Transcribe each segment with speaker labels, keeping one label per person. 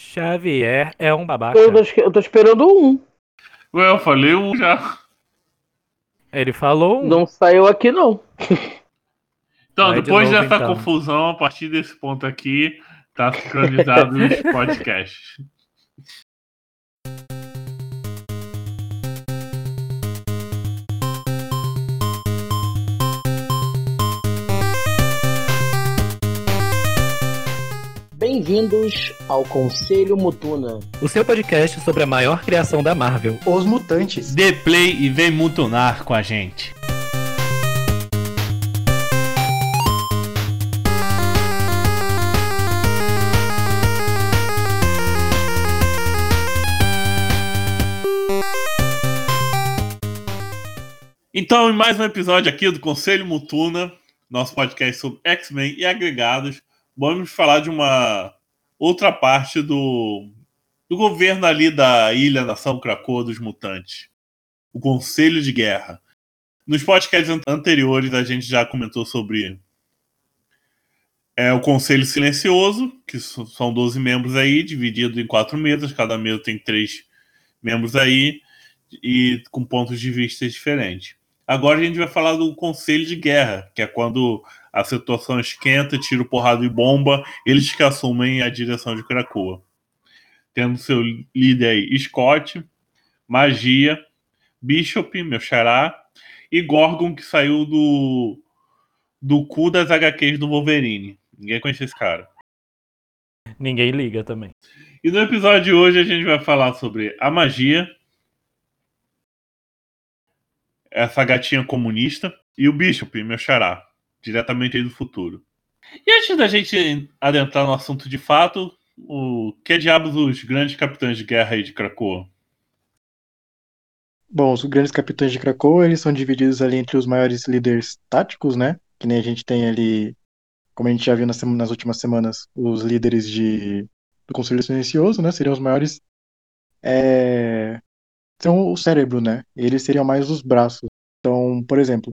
Speaker 1: Xavier é um babaca.
Speaker 2: Eu tô, eu tô esperando um.
Speaker 3: Ué, eu falei um já.
Speaker 1: Ele falou um.
Speaker 2: Não saiu aqui, não.
Speaker 3: Então,
Speaker 1: Vai de
Speaker 3: depois
Speaker 1: novo,
Speaker 3: dessa
Speaker 1: então.
Speaker 3: confusão, a partir desse ponto aqui, tá sincronizado nos podcasts.
Speaker 2: Bem-vindos ao Conselho Mutuna.
Speaker 1: O seu podcast sobre a maior criação da Marvel.
Speaker 4: Os Mutantes.
Speaker 3: Dê play e vem mutunar com a gente. Então, em mais um episódio aqui do Conselho Mutuna, nosso podcast sobre X-Men e agregados, vamos falar de uma outra parte do, do governo ali da Ilha Nação Krakoa dos Mutantes, o Conselho de Guerra. Nos podcasts an- anteriores a gente já comentou sobre é, o Conselho Silencioso, que são 12 membros aí, dividido em quatro mesas, cada mesa tem três membros aí, e com pontos de vista diferentes. Agora a gente vai falar do Conselho de Guerra, que é quando a situação esquenta, tiro, porrada e bomba, eles que assumem a direção de Krakoa. Tendo seu líder aí, Scott, Magia, Bishop, meu xará, e Gorgon, que saiu do, do cu das HQs do Wolverine. Ninguém conhece esse cara.
Speaker 1: Ninguém liga também.
Speaker 3: E no episódio de hoje a gente vai falar sobre a magia, essa gatinha comunista, e o Bishop, meu xará, diretamente aí do futuro. E antes da gente adentrar no assunto de fato, o que diabos os grandes capitães de guerra aí de Krakoa?
Speaker 4: Bom, os grandes capitães de Krakoa, eles são divididos ali entre os maiores líderes táticos, né? Que nem a gente tem ali, como a gente já viu nas, nas últimas semanas, os líderes de, do Conselho Silencioso, né? Seriam os maiores. É, são o cérebro, né? Eles seriam mais os braços. Então, por exemplo,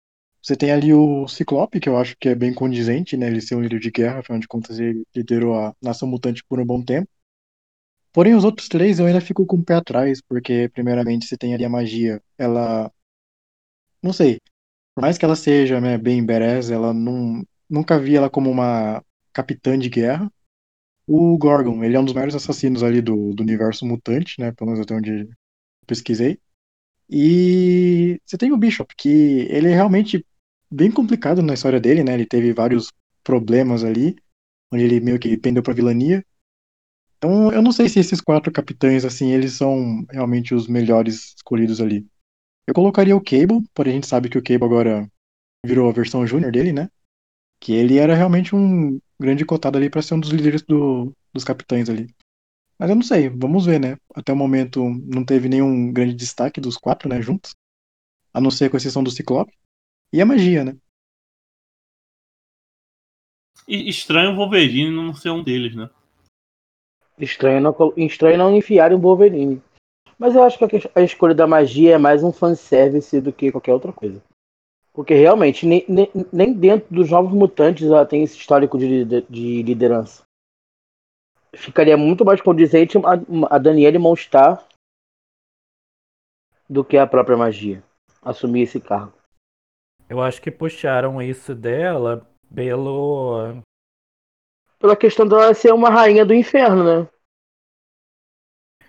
Speaker 4: você tem ali o Ciclope, que eu acho que é bem condizente, né? Ele ser um líder de guerra, afinal de contas, ele liderou a nação mutante por um bom tempo. Porém, os outros três eu ainda fico com o pé atrás, porque, primeiramente, você tem ali a magia, ela. Não sei. Por mais que ela seja né, bem badass, ela não. Nunca vi ela como uma capitã de guerra. O Gorgon, ele é um dos maiores assassinos ali do, do universo mutante, né? Pelo menos até onde pesquisei. E você tem o Bishop, que ele é realmente bem complicado na história dele, né? Ele teve vários problemas ali, onde ele meio que pendeu pra vilania. Então, eu não sei se esses quatro capitães, assim, eles são realmente os melhores escolhidos ali. Eu colocaria o Cable, porém a gente sabe que o Cable agora virou a versão júnior dele, né? Que ele era realmente um grande cotado ali pra ser um dos líderes do- dos capitães ali. Mas eu não sei, vamos ver, né? Até o momento não teve nenhum grande destaque dos quatro, né, juntos. A não ser com exceção do Ciclope. E a magia, né?
Speaker 3: E estranho o Wolverine não ser um deles, né?
Speaker 2: Estranho não, estranho não enfiarem o Wolverine. Mas eu acho que a que- a escolha da magia é mais um fanservice do que qualquer outra coisa. Porque realmente, nem, nem, nem dentro dos Novos Mutantes ela tem esse histórico de, lider- de liderança. Ficaria muito mais condizente a, a Daniele Monstar do que a própria magia. Assumir esse cargo.
Speaker 1: Eu acho que puxaram isso dela pelo.
Speaker 2: Pela questão dela ser uma rainha do inferno, né?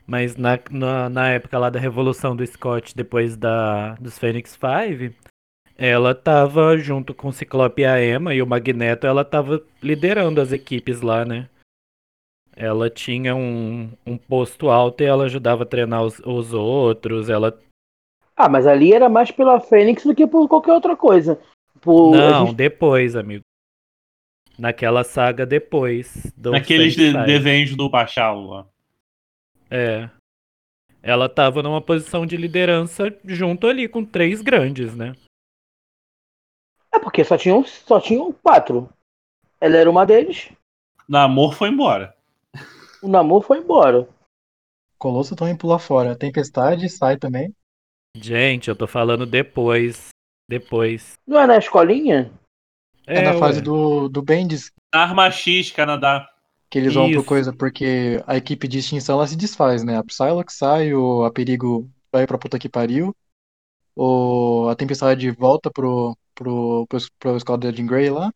Speaker 1: Mas na, na, na época lá da Revolução do Scott, depois da, dos Phoenix Five, ela tava junto com o Ciclope e a Emma e o Magneto, ela tava liderando as equipes lá, né? Ela tinha um, um posto alto e ela ajudava a treinar os, os outros. Ela.
Speaker 2: Ah, mas ali era mais pela Fênix do que por qualquer outra coisa. Por,
Speaker 1: Não,
Speaker 2: gente-
Speaker 1: depois, amigo. Naquela saga depois. dos
Speaker 3: Naqueles de- desenhos do Pachalo lá.
Speaker 1: É. Ela tava numa posição de liderança junto ali com três grandes, né?
Speaker 2: É porque só tinham, só tinham quatro. Ela era uma deles.
Speaker 3: Namor foi embora.
Speaker 2: O namoro foi embora.
Speaker 4: Colosso também pula fora. Tempestade sai também.
Speaker 1: Gente, eu tô falando depois. Depois.
Speaker 2: Não é na escolinha?
Speaker 4: É, na fase
Speaker 1: ué.
Speaker 4: do, do Bendis.
Speaker 3: Arma X, Canadá.
Speaker 4: Que eles vão pro
Speaker 1: Isso.
Speaker 4: coisa, porque a equipe de extinção ela se desfaz, né? A Psylocke sai, o a Perigo vai pra puta que pariu, o, a Tempestade volta pro, pro, pro, pro escola da Jean Grey lá,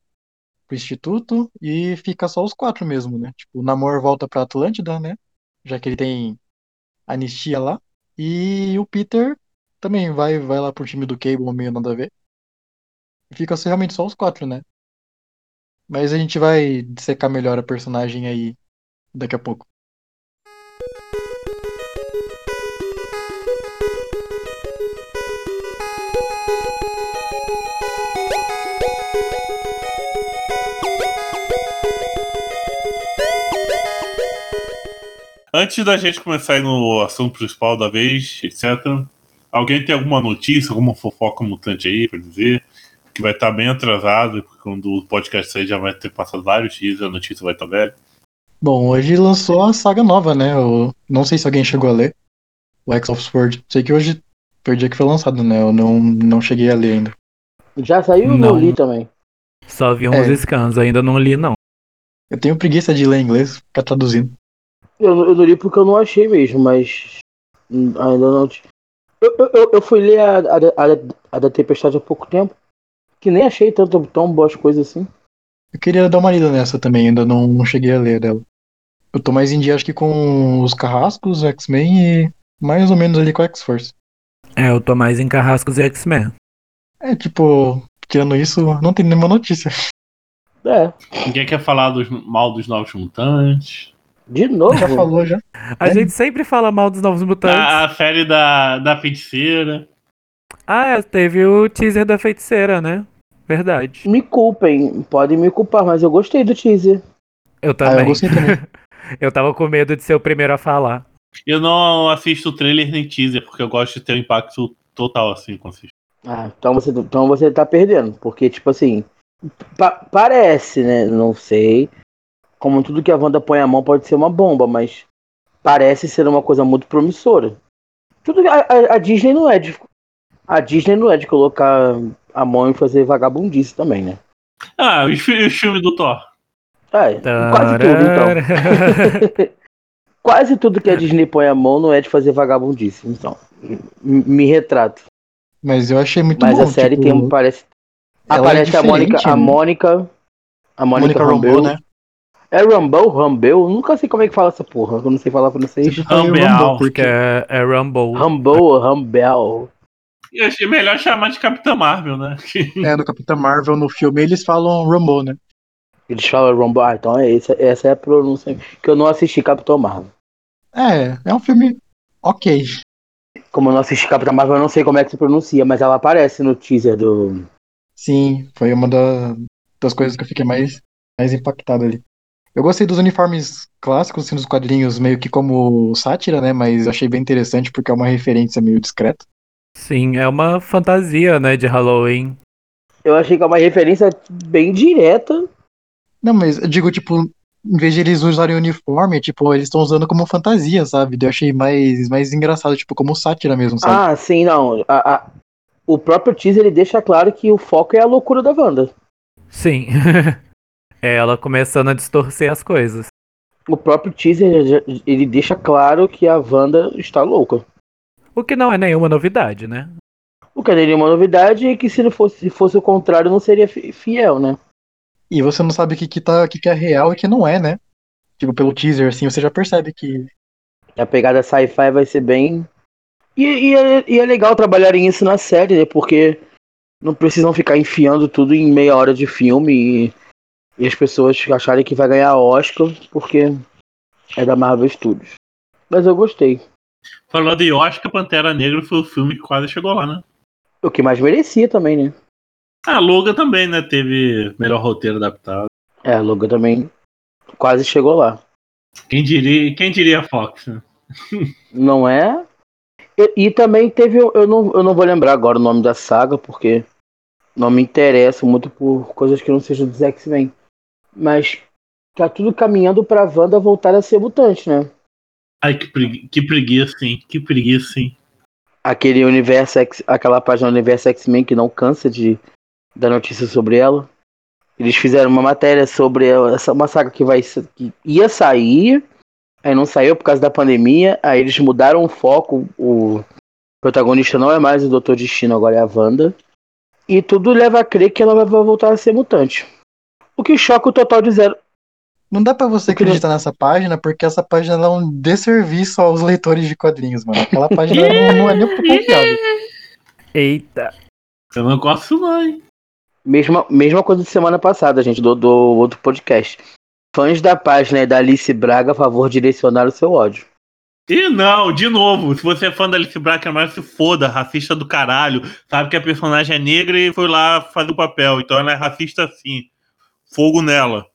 Speaker 4: pro instituto, e fica só os quatro mesmo, né? Tipo, o Namor volta pra Atlântida, né? Já que ele tem anistia lá. E o Peter também vai, vai lá pro time do Cable, meio nada a ver. Fica só- realmente só os quatro, né? Mas a gente vai dissecar melhor a personagem aí daqui a pouco.
Speaker 3: Antes da gente começar aí no assunto principal da vez, etc. Alguém tem alguma notícia, alguma fofoca mutante aí pra dizer? Que vai estar bem atrasado, porque quando o podcast sair já vai ter passado vários dias, a notícia vai estar velha.
Speaker 4: Bom, hoje lançou a saga nova, né? Eu não sei se alguém chegou a ler. O X of Sword. Sei que hoje foi o dia que foi lançado, né? Eu não, não cheguei a ler ainda.
Speaker 2: Já saiu ou
Speaker 1: Não.
Speaker 2: não li também?
Speaker 1: Só vi uns
Speaker 4: É.
Speaker 1: scans, ainda não li, não.
Speaker 4: Eu tenho preguiça de ler inglês, ficar traduzindo.
Speaker 2: Eu, não- eu não li porque eu não achei mesmo, mas ainda não. Eu, eu, eu- fui ler a, a, da- a, da- a da Tempestade há pouco tempo, que nem achei tanto, tão boas coisas assim.
Speaker 4: Eu queria dar uma lida nessa também, ainda não, não cheguei a ler dela. Eu tô mais em dia, acho que com os Carrascos, X-Men e mais ou menos ali com a X-Force.
Speaker 1: É, eu tô mais em Carrascos e X-Men.
Speaker 4: É, tipo, tirando isso, não tem nenhuma notícia.
Speaker 2: É,
Speaker 3: Ninguém quer falar dos, mal dos novos mutantes.
Speaker 2: De novo.
Speaker 4: Já falou, já.
Speaker 1: A
Speaker 4: É.
Speaker 1: gente sempre fala mal dos Novos Mutantes.
Speaker 3: A, a série da, da feiticeira.
Speaker 1: Ah, é, teve o teaser da feiticeira, né? Verdade.
Speaker 2: Me culpem, podem me culpar, mas eu gostei do teaser.
Speaker 1: Eu
Speaker 4: Ah,
Speaker 1: também.
Speaker 4: eu gostei também.
Speaker 1: Eu tava com medo de ser o primeiro a falar.
Speaker 3: Eu não assisto trailer nem teaser, porque eu gosto de ter um impacto total assim com assisto.
Speaker 2: Ah, então você, então você tá perdendo, porque, tipo assim, pa- parece, né? Não sei. Como tudo que a Wanda põe a mão pode ser uma bomba, mas parece ser uma coisa muito promissora. Tudo a, a- a Disney não é de. A Disney não é de colocar a mão e fazer vagabundice também, né?
Speaker 3: Ah, os, fi- os filmes do Thor.
Speaker 2: É, quase tudo, então. Quase tudo que a Disney põe a mão não é de fazer vagabundice, então. Me retrato.
Speaker 4: Mas eu achei muito
Speaker 2: Mas
Speaker 4: bom.
Speaker 2: a série
Speaker 4: tipo,
Speaker 2: tem parece
Speaker 4: é
Speaker 2: aparece a Mônica, a
Speaker 4: né?
Speaker 2: Mônica, a Mônica,
Speaker 4: Mônica
Speaker 2: Rambeau.
Speaker 4: Rambeau, né?
Speaker 2: É Rambeau, Rambeau? Nunca sei como é que fala essa porra, eu não sei falar francês.
Speaker 3: Rambeau,
Speaker 4: Rambeau,
Speaker 1: Porque é, é Rumble.
Speaker 2: Ou Rambel?
Speaker 3: Eu achei melhor chamar de Capitã Marvel, né?
Speaker 4: é, no Capitão Marvel, no filme, eles falam Rambeau, né?
Speaker 2: Eles falam Rambeau, ah, então é essa, essa é a pronúncia que eu não assisti Capitão Marvel.
Speaker 4: É, é um filme ok.
Speaker 2: Como eu não assisti Capitão Marvel, eu não sei como é que se pronuncia, mas ela aparece no teaser do.
Speaker 4: Sim, foi uma da- das coisas que eu fiquei mais, mais impactado ali. Eu gostei dos uniformes clássicos, assim, dos quadrinhos, meio que como sátira, né? Mas achei bem interessante porque é uma referência meio discreta.
Speaker 1: Sim, é uma fantasia, né, de Halloween.
Speaker 2: Eu achei que é uma referência bem direta.
Speaker 4: Não, mas eu digo, tipo, em vez de eles usarem uniforme, tipo, eles estão usando como fantasia, sabe? Eu achei mais, mais engraçado, tipo, como sátira mesmo, sabe?
Speaker 2: Ah, sim, não. A- a- o próprio teaser ele deixa claro que o foco é a loucura da Wanda.
Speaker 1: Sim. é ela começando a distorcer as coisas.
Speaker 2: O próprio teaser ele deixa claro que a Wanda está louca.
Speaker 1: O que não é nenhuma novidade, né?
Speaker 2: O que não é nenhuma novidade é que se não fosse, se fosse o contrário, não seria fi- fiel, né?
Speaker 4: E você não sabe o que, que, tá, o que, que é real e o que não é, né? Tipo, pelo teaser, assim, você já percebe que.
Speaker 2: A pegada sci-fi vai ser bem. E, e é, e é legal trabalharem isso na série, né? Porque não precisam ficar enfiando tudo em meia hora de filme e, e as pessoas acharem que vai ganhar Oscar porque é da Marvel Studios. Mas eu gostei.
Speaker 3: Falando de Oscar, Pantera Negra foi o filme que quase chegou lá, né?
Speaker 2: O que mais merecia também, né?
Speaker 3: Ah, Logan também, né? Teve melhor roteiro adaptado.
Speaker 2: É, a Logan também quase chegou lá.
Speaker 3: Quem diria, quem diria Fox, né?
Speaker 2: Não é? E, e também teve. Eu não, eu não vou lembrar agora o nome da saga, porque não me interesso muito por coisas que não sejam dos X-Men. Mas tá tudo caminhando pra Wanda voltar a ser mutante, né?
Speaker 3: Ai, que, pregui que preguiça, hein? Que preguiça, hein?
Speaker 2: Aquele universo X, aquela página Universo X-Men que não cansa de dar notícia sobre ela. Eles fizeram uma matéria sobre essa uma saga que vai que ia sair, aí não saiu por causa da pandemia, aí eles mudaram o foco, o protagonista não é mais o Doutor Destino, agora é a Wanda. E tudo leva a crer que ela vai voltar a ser mutante. O que choca o total de zero.
Speaker 4: Não dá pra você acreditar nessa página, porque essa página é um desserviço aos leitores de quadrinhos, mano. Aquela página não, não é nem um confiável.
Speaker 1: Eita.
Speaker 3: Eu não gosto não, hein?
Speaker 2: Mesma, mesma coisa de semana passada, gente, do, do outro podcast. Fãs da página e da Alice Braga, a favor, direcionar o seu ódio.
Speaker 3: E não, de novo, se você é fã da Alice Braga, mais se foda, racista do caralho, sabe que a personagem é negra e foi lá fazer o papel, então ela é racista sim. Fogo nela.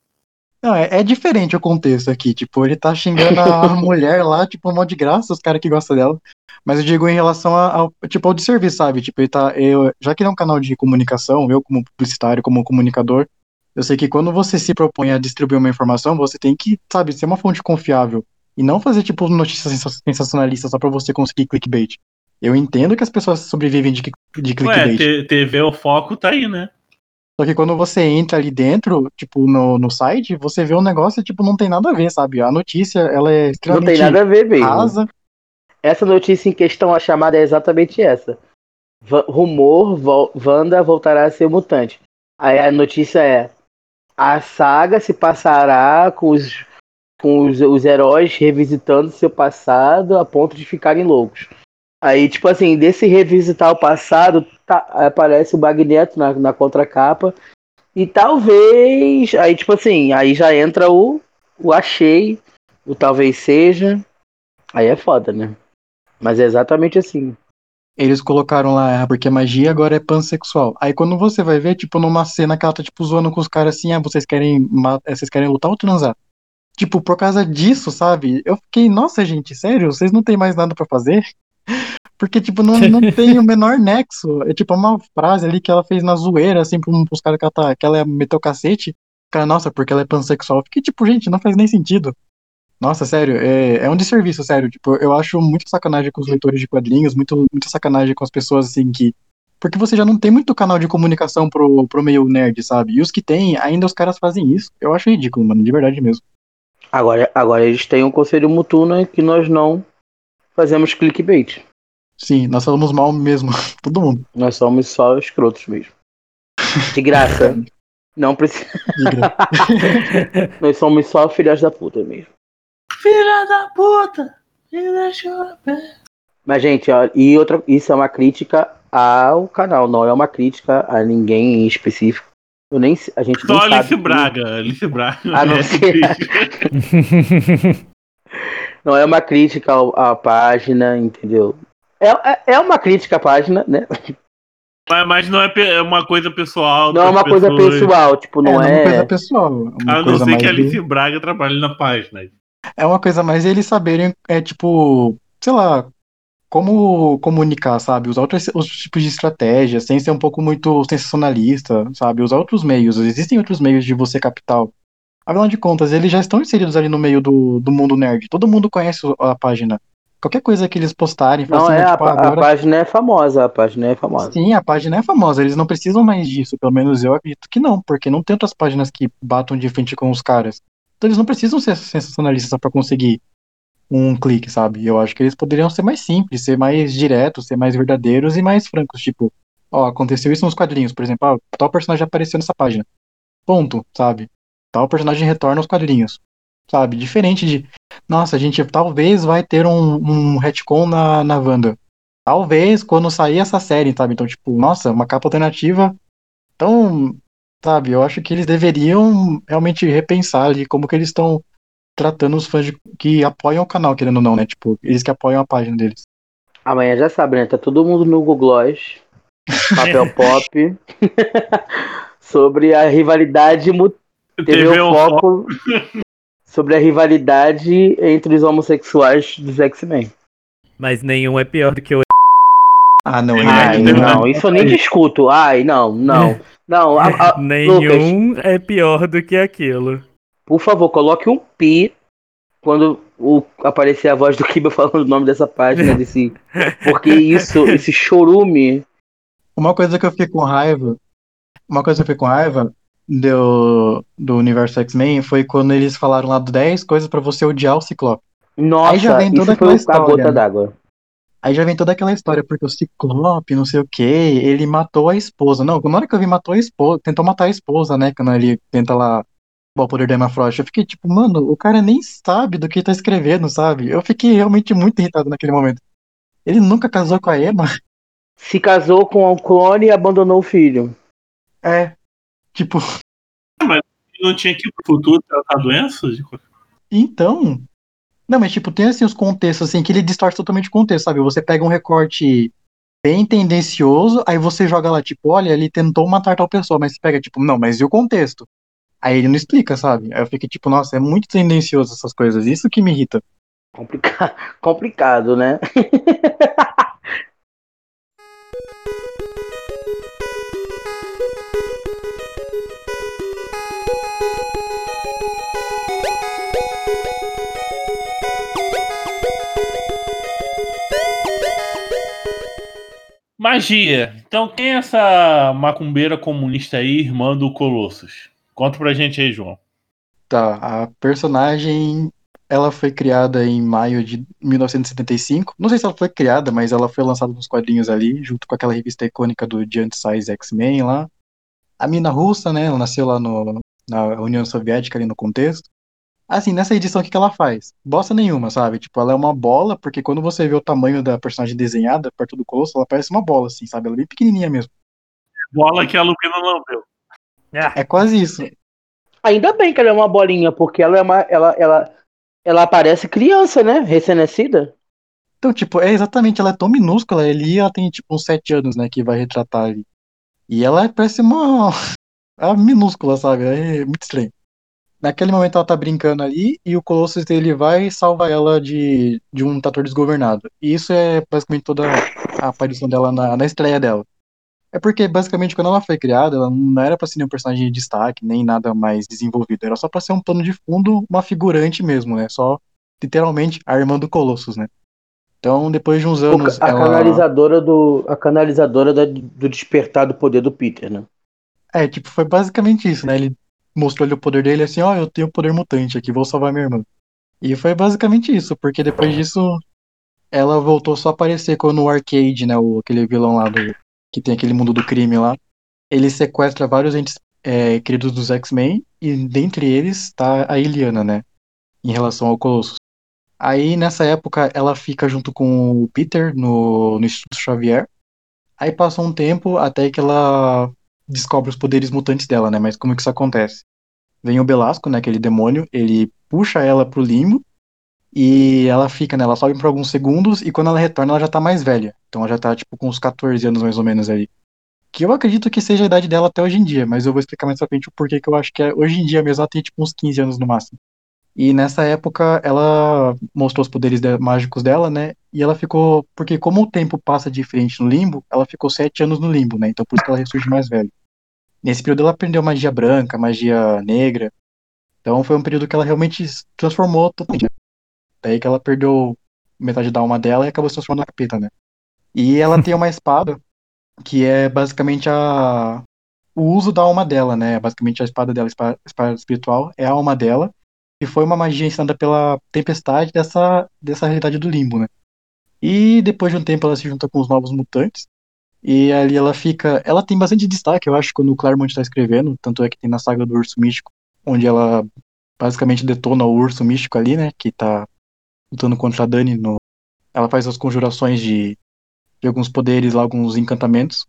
Speaker 4: Não, é, é diferente o contexto aqui. Tipo, ele tá xingando a mulher lá, tipo, mal de graça, os caras que gostam dela. Mas eu digo em relação ao, tipo, ao de serviço, sabe? Tipo, ele tá. Eu, já que ele é um canal de comunicação, eu, como publicitário, como comunicador, eu sei que quando você se propõe a distribuir uma informação, você tem que, sabe, ser uma fonte confiável. E não fazer, tipo, notícias sensa- sensacionalistas só pra você conseguir clickbait. Eu entendo que as pessoas sobrevivem de, de
Speaker 3: Ué,
Speaker 4: clickbait.
Speaker 3: T- TV o foco tá aí, né?
Speaker 4: Só que quando você entra ali dentro, tipo, no, no site, você vê um negócio, tipo, não tem nada a ver, sabe? A notícia, ela é
Speaker 2: Não tem nada a ver mesmo.
Speaker 4: rasa.
Speaker 2: Essa notícia em questão, a chamada é exatamente essa. Va- rumor, Vo- Wanda voltará a ser mutante. Aí a notícia é: a saga se passará com os, com os, os heróis revisitando seu passado a ponto de ficarem loucos. Aí, tipo assim, desse revisitar o passado, tá- aparece o Magneto na, na contracapa. E talvez. Aí, tipo assim, aí já entra o, o achei, o talvez seja. Aí é foda, né? Mas é exatamente assim.
Speaker 4: Eles colocaram lá, ah, porque magia agora é pansexual. Aí quando você vai ver, tipo, numa cena que ela tá, tipo, zoando com os caras assim, ah, vocês querem, eh, vocês querem lutar ou transar? Tipo, por causa disso, sabe? Eu fiquei, nossa, gente, sério? Vocês não têm mais nada pra fazer? Porque, tipo, não, não tem o menor nexo. É tipo uma frase ali que ela fez na zoeira, assim, pra um- pros caras que ela, tá, que ela meteu o cacete. Cara, nossa, porque ela é pansexual. Fiquei, tipo, gente, não faz nem sentido. Nossa, sério, é, é um desserviço, sério. Tipo, eu acho muito sacanagem com os leitores de quadrinhos, muito, muita sacanagem com as pessoas, assim, que. Porque você já não tem muito canal de comunicação pro, pro meio nerd, sabe? E os que tem, ainda os caras fazem isso. Eu acho ridículo, mano, de verdade mesmo.
Speaker 2: Agora, agora eles têm um conselho mutuno que nós não fazemos clickbait.
Speaker 4: Sim, nós falamos mal mesmo, todo mundo.
Speaker 2: Nós somos só escrotos mesmo. De graça. Não precisa. Nós somos só filhas da puta mesmo.
Speaker 3: Filha da puta! Me deixa
Speaker 2: Mas, gente, ó, e outra, isso é uma crítica ao canal, não é uma crítica a ninguém em específico. Eu nem, a gente
Speaker 3: Só
Speaker 2: nem
Speaker 3: Alice
Speaker 2: sabe.
Speaker 3: Braga. Alice Braga.
Speaker 2: Ah, não
Speaker 3: É triste.
Speaker 2: Não é uma crítica à página, entendeu? É, é, é uma crítica à página, né?
Speaker 3: mas, mas não é é uma coisa pessoal.
Speaker 2: Não é uma coisa pessoal, tipo,
Speaker 4: é,
Speaker 2: não
Speaker 4: não é
Speaker 2: é.
Speaker 4: uma coisa pessoal. é Uma
Speaker 3: A não
Speaker 4: coisa
Speaker 3: ser
Speaker 4: mais
Speaker 3: que a
Speaker 4: de-
Speaker 3: Alice Braga trabalhe na página.
Speaker 4: É uma coisa mais eles saberem, é tipo, sei lá, como comunicar, sabe? Usar outros, outros tipos de estratégia, sem ser um pouco muito sensacionalista, sabe? Usar outros meios. Existem outros meios de você captar. Afinal de contas, eles já estão inseridos ali no meio do, do mundo nerd. Todo mundo conhece a página. Qualquer coisa que eles postarem,
Speaker 2: Não
Speaker 4: assim,
Speaker 2: é, a,
Speaker 4: tipo,
Speaker 2: a
Speaker 4: agora.
Speaker 2: página é famosa, a página é famosa.
Speaker 4: Sim, a página é famosa, eles não precisam mais disso, pelo menos eu acredito que não, porque não tem outras páginas que batam de frente com os caras. Então eles não precisam ser sensacionalistas para conseguir um clique, sabe? Eu acho que eles poderiam ser mais simples, ser mais diretos, ser mais verdadeiros e mais francos, tipo, ó, aconteceu isso nos quadrinhos, por exemplo, ah, tal personagem apareceu nessa página. Ponto, sabe? Tal personagem retorna aos quadrinhos. Sabe? Diferente de, nossa, a gente talvez vai ter um, um retcon na, na Wanda. Talvez quando sair essa série, sabe? Então, tipo, nossa, uma capa alternativa. Então, sabe, eu acho que eles deveriam realmente repensar ali como que eles estão tratando os fãs de- que apoiam o canal, querendo ou não, né? Tipo, eles que apoiam a página deles.
Speaker 2: Amanhã já sabe, né? Tá todo mundo no Google Gloss, papel pop, sobre a rivalidade mu- TV
Speaker 3: TV
Speaker 2: o
Speaker 3: o foco.
Speaker 2: sobre a rivalidade entre os homossexuais dos X-Men.
Speaker 1: Mas nenhum é pior do que o.
Speaker 4: Ah, não,
Speaker 2: Ai,
Speaker 3: Deus,
Speaker 2: não,
Speaker 3: né?
Speaker 2: isso eu nem discuto. Ai, não, não. Não, a- a- Lucas,
Speaker 1: Nenhum é pior do que aquilo.
Speaker 2: por favor, coloque um pi quando o, aparecer a voz do Kiba falando o nome dessa página, desse. Porque isso, esse chorume.
Speaker 4: Uma coisa que eu fiquei com raiva, uma coisa que eu fiquei com raiva, do, do universo X-Men foi quando eles falaram lá do 10 coisas pra você odiar o Ciclope.
Speaker 2: Nossa,
Speaker 4: Aí já vem toda aquela
Speaker 2: a
Speaker 4: história,
Speaker 2: gota
Speaker 4: né?
Speaker 2: d'água.
Speaker 4: Aí já vem toda aquela história, porque o Ciclope, não sei o que, ele matou a esposa. Não, na hora que eu vi, matou a esposa, tentou matar a esposa, né? Quando ele tenta lá o poder da Emma Frost. Eu fiquei tipo, mano, o cara nem sabe do que tá escrevendo, sabe? Eu fiquei realmente muito irritado naquele momento. Ele nunca casou com a Emma.
Speaker 2: Se casou com um clone e abandonou o filho.
Speaker 4: É. Tipo,
Speaker 3: Não tinha que ir pro futuro tratar doenças?
Speaker 4: então. Não, mas tipo, tem assim os contextos, assim, que ele distorce totalmente o contexto, sabe? Você pega um recorte bem tendencioso, aí você joga lá, tipo, olha, ele tentou matar tal pessoa, mas você pega, tipo, não, mas e o contexto? Aí ele não explica, sabe? Aí eu fiquei tipo, nossa, é muito tendencioso essas coisas, isso que me irrita.
Speaker 2: Complica... Complicado, né?
Speaker 3: Magia. Então, quem é essa macumbeira comunista aí, irmã do Colossus? Conta pra gente aí, João.
Speaker 4: Tá, a personagem, ela foi criada em maio de 1975. Não sei se ela foi criada, mas ela foi lançada nos quadrinhos ali, junto com aquela revista icônica do Giant Size X-Men lá. A mina russa, né, ela nasceu lá no, na União Soviética, ali no contexto. Assim, nessa edição, o que, que ela faz? Bosta nenhuma, sabe? Tipo, ela é uma bola, porque quando você vê o tamanho da personagem desenhada perto do Colosso, ela parece uma bola, assim, sabe? Ela é bem pequenininha mesmo.
Speaker 3: Bola que a Lupina lambeu.
Speaker 4: É quase isso.
Speaker 2: Ainda bem que ela é uma bolinha, porque ela é uma. Ela, ela, ela parece criança, né? Recém-nascida.
Speaker 4: Então, tipo, é exatamente, ela é tão minúscula, ali ela tem, tipo, uns sete anos, né, que vai retratar ali. E ela parece uma... a minúscula, sabe? É muito estranho. Naquele momento ela tá brincando ali, e o Colossus, ele vai e salva ela de, de um trator desgovernado. E isso é basicamente toda a aparição dela na, na estreia dela. É porque, basicamente, quando ela foi criada, ela não era pra ser nenhum personagem de destaque, nem nada mais desenvolvido. Era só pra ser um plano de fundo, uma figurante mesmo, né? Só, literalmente, a irmã do Colossus, né? Então, depois de uns anos.
Speaker 2: a
Speaker 4: ela...
Speaker 2: canalizadora do. A canalizadora da- do despertar do poder do Peter, né?
Speaker 4: É, tipo, foi basicamente isso, né? Ele mostrou ali o poder dele assim, ó, eu tenho poder mutante aqui, vou salvar minha irmã. E foi basicamente isso, porque depois disso ela voltou só a aparecer quando o Arcade, né, o, aquele vilão lá do que tem aquele mundo do crime lá, ele sequestra vários entes é, queridos dos X-Men e dentre eles tá a Iliana, né, em relação ao Colossus. Aí nessa época ela fica junto com o Peter no, no Instituto Xavier. Aí passa um tempo até que ela descobre os poderes mutantes dela, né? Mas como que isso acontece? Vem o Belasco, né? Aquele demônio, ele puxa ela pro limbo e ela fica, né? Ela sobe por alguns segundos e quando ela retorna ela já tá mais velha. Então ela já tá tipo com uns 14 anos mais ou menos aí. Que eu acredito que seja a idade dela até hoje em dia, mas eu vou explicar mais pra frente o porquê que eu acho que é, hoje em dia mesmo ela tem tipo uns 15 anos no máximo. E nessa época ela mostrou os poderes de- mágicos dela, né? E ela ficou. Porque como o tempo passa de frente no limbo, ela ficou sete anos no limbo, né? Então por isso que ela ressurge mais velha. Nesse período ela aprendeu magia branca, magia negra. Então foi um período que ela realmente se transformou totalmente. Daí que ela perdeu metade da alma dela e acabou se transformando na capeta, né? E ela tem uma espada que é basicamente a o uso da alma dela, né? Basicamente a espada dela, a espada, espiritual, é a alma dela. E foi uma magia ensinada pela tempestade dessa, dessa realidade do limbo, né? E depois de um tempo ela se junta com os novos mutantes. E ali ela fica. Ela tem bastante destaque, eu acho, quando o Claremont está escrevendo. Tanto é que tem na saga do Urso Místico, onde ela basicamente detona o Urso Místico ali, né? Que tá lutando contra a Dani. No... Ela faz as conjurações de, de alguns poderes lá, alguns encantamentos.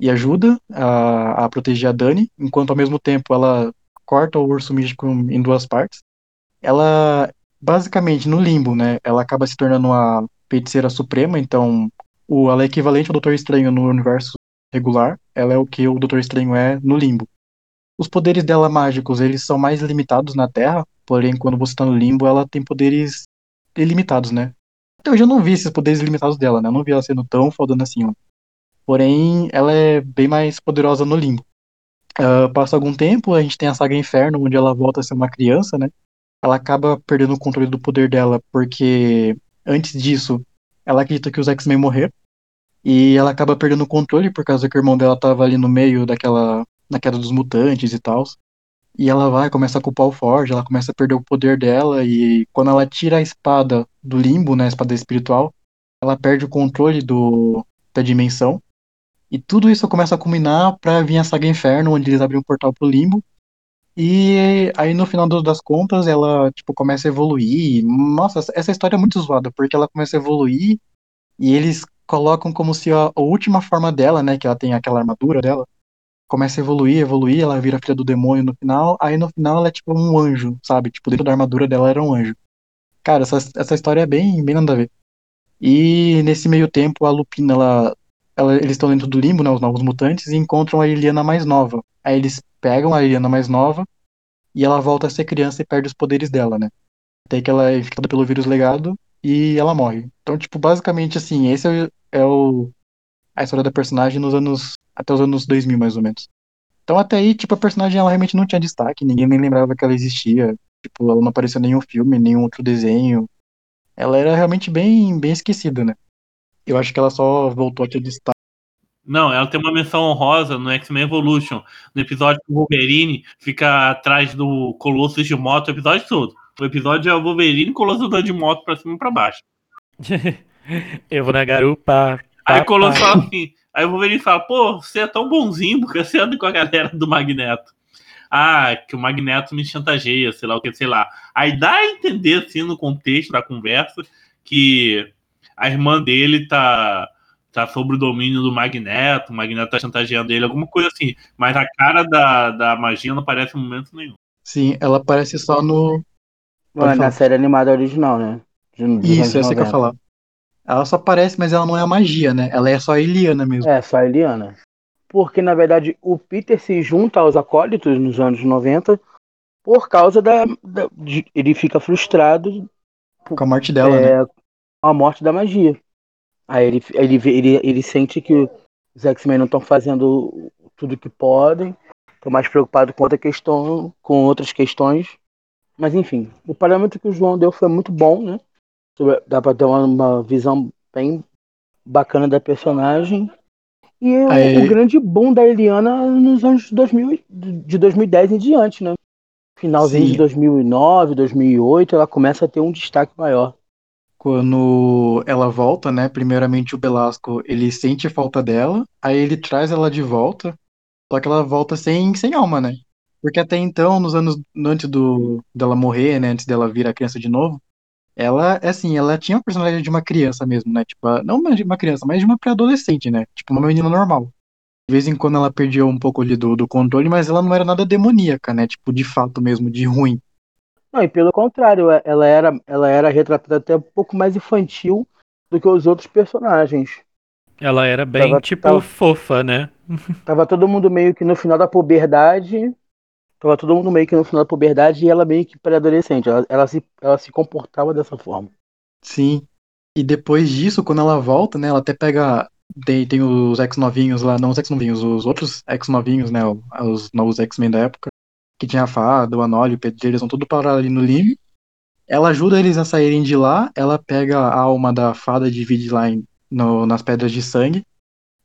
Speaker 4: E ajuda a, a proteger a Dani, enquanto ao mesmo tempo ela corta o Urso Místico em duas partes. Ela, basicamente, no limbo, né? Ela acaba se tornando uma feiticeira suprema, então o, ela é equivalente ao Doutor Estranho no universo regular, ela é o que o Doutor Estranho é no limbo. Os poderes dela mágicos, eles são mais limitados na Terra, porém, quando você tá no limbo, ela tem poderes ilimitados, né? Até hoje eu não vi esses poderes ilimitados dela, né? Eu não vi ela sendo tão fodona assim, ó. Porém, ela é bem mais poderosa no limbo. Ah, passa algum tempo, a gente tem a saga Inferno, onde ela volta a ser uma criança, né? Ela acaba perdendo o controle do poder dela, porque antes disso, ela acredita que os X-Men morreram. E ela acaba perdendo o controle por causa que o irmão dela tava ali no meio daquela na queda dos mutantes e tal. E ela vai, começa a culpar o Ford, ela começa a perder o poder dela, e quando ela tira a espada do limbo, né, a espada espiritual, ela perde o controle do, da dimensão. E tudo isso começa a culminar pra vir a saga Inferno, onde eles abrem um portal pro limbo. E aí no final das contas ela tipo começa a evoluir. Nossa, essa- essa história é muito zoada, porque ela começa a evoluir e eles colocam como se a, a última forma dela, né, que ela tem aquela armadura dela, começa a evoluir, evoluir, ela vira filha do demônio no final, aí no final ela é tipo um anjo, sabe? Tipo, dentro da armadura dela era um anjo. Cara, essa, essa história é bem, bem nada a ver. E nesse meio tempo a Lupina, ela, ela- eles estão dentro do limbo, né, os novos mutantes, e encontram a Eliana mais nova. Aí eles pegam a Eliana mais nova e ela volta a ser criança e perde os poderes dela, né? Até que ela é infectada pelo vírus legado e ela morre. Então, tipo, basicamente assim, esse é o, é o- a história da personagem nos anos até os anos 2000 mais ou menos. Então até aí, tipo, a personagem ela realmente não tinha destaque, ninguém nem lembrava que ela existia. Tipo, ela não apareceu em nenhum filme, nenhum outro desenho. Ela era realmente bem, bem esquecida, né? Eu acho que ela só voltou a ter destaque.
Speaker 3: Não, ela tem uma menção honrosa no X-Men Evolution, no episódio que o Wolverine fica atrás do Colossus de moto, o episódio todo. O episódio é o Wolverine e o Colossus andando de moto pra cima e pra baixo.
Speaker 1: Eu vou na garupa.
Speaker 3: Aí o Colossus fala assim, aí o Wolverine fala, pô, você é tão bonzinho, porque você anda com a galera do Magneto. Ah, que o Magneto me chantageia, sei lá o que, sei lá. Aí dá a entender, assim, no contexto da conversa, que a irmã dele tá, tá sob o domínio do Magneto, o Magneto tá chantageando ele, alguma coisa assim. Mas a cara da, da magia não aparece em momento nenhum.
Speaker 4: Sim, ela aparece só no.
Speaker 2: Não, é na série animada original, né? De- anos
Speaker 4: Isso, essa que eu ia
Speaker 2: 90.
Speaker 4: falar. Ela só aparece, mas ela não é a magia, né? Ela é só a Eliana mesmo.
Speaker 2: É, só a Eliana. Porque, na verdade, o Peter se junta aos acólitos nos anos 90 por causa da. da- de- ele fica frustrado
Speaker 4: Com a morte dela, né?
Speaker 2: é, com a morte da magia. Aí ele, ele, ele, ele sente que os X-Men não estão fazendo tudo que podem, estão mais preocupados com outra questão, com outras questões. Mas enfim, o parâmetro que o João deu foi muito bom, né? Dá pra ter uma, uma visão bem bacana da personagem. E o,
Speaker 4: Aí-
Speaker 2: o grande boom da Eliana nos anos 2000, de 2010 em diante, né? Finalzinho
Speaker 4: Sim.
Speaker 2: de 2009, 2008, ela começa a ter um destaque maior.
Speaker 4: Quando ela volta, né? Primeiramente o Belasco, ele sente falta dela, aí ele traz ela de volta, só que ela volta sem, sem alma, né? Porque até então, nos anos antes do, dela morrer, né? Antes dela virar criança de novo, ela, assim, ela tinha a personalidade de uma criança mesmo, né? Tipo, a- não de uma criança, mas de uma pré-adolescente, né? Tipo, uma menina normal. De vez em quando ela perdia um pouco ali do, do controle, mas ela não era nada demoníaca, né? Tipo, de fato mesmo, de ruim.
Speaker 2: Não, e pelo contrário, é- ela era, ela era retratada até um pouco mais infantil do que os outros personagens.
Speaker 1: Ela era bem,
Speaker 2: Tava-
Speaker 1: tipo,
Speaker 2: tava-
Speaker 1: fofa, né?
Speaker 2: Tava todo mundo meio que no final da puberdade. Tava todo mundo meio que no final da puberdade e ela meio que pré-adolescente. Ela, ela, se, ela se comportava dessa forma.
Speaker 4: Sim. E depois disso, quando ela volta, né, ela até pega. Tem, tem os ex-novinhos lá, não os ex-novinhos, os outros ex-novinhos, né, os novos X-Men da época, que tinha a Fada, o Anólio, o Pedro, eles vão tudo parar ali no limbo. Ela ajuda eles a saírem de lá, ela pega a alma da Fada e divide lá nas pedras de sangue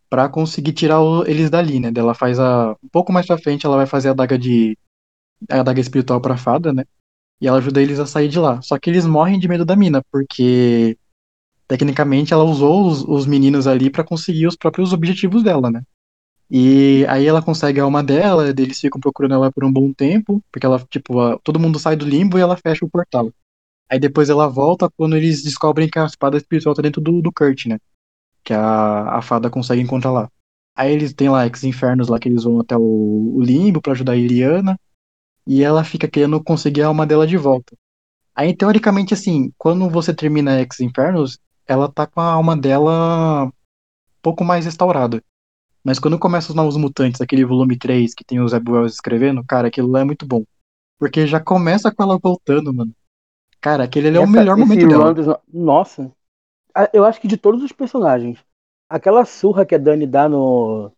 Speaker 4: pra conseguir tirar o- eles dali, né? Ela faz a. Um pouco mais pra frente, ela vai fazer a daga de. A daga espiritual pra Fada, né? E ela ajuda eles a sair de lá. Só que eles morrem de medo da mina, porque tecnicamente ela usou os, os meninos ali pra conseguir os próprios objetivos dela, né? E aí ela consegue a alma dela, eles ficam procurando ela por um bom tempo, porque ela, tipo, a- todo mundo sai do limbo e ela fecha o portal. Aí depois ela volta quando eles descobrem que a espada espiritual tá dentro do, do Kurt, né? Que a, a fada consegue encontrar lá. Aí eles têm lá ex-infernos lá que eles vão até o, o limbo pra ajudar a Iliana. E ela fica querendo conseguir a alma dela de volta. Aí, teoricamente, assim, quando você termina Ex-Infernos, ela tá com a alma dela um pouco mais restaurada. Mas quando começa os Novos Mutantes, aquele volume 3 que tem o Zé Wells escrevendo, cara, aquilo lá é muito bom. Porque já começa com ela voltando, mano. Cara, aquele ali é o melhor momento dela.
Speaker 2: run dos- Nossa. A- Eu acho que de todos os personagens, aquela surra que a Dani dá no,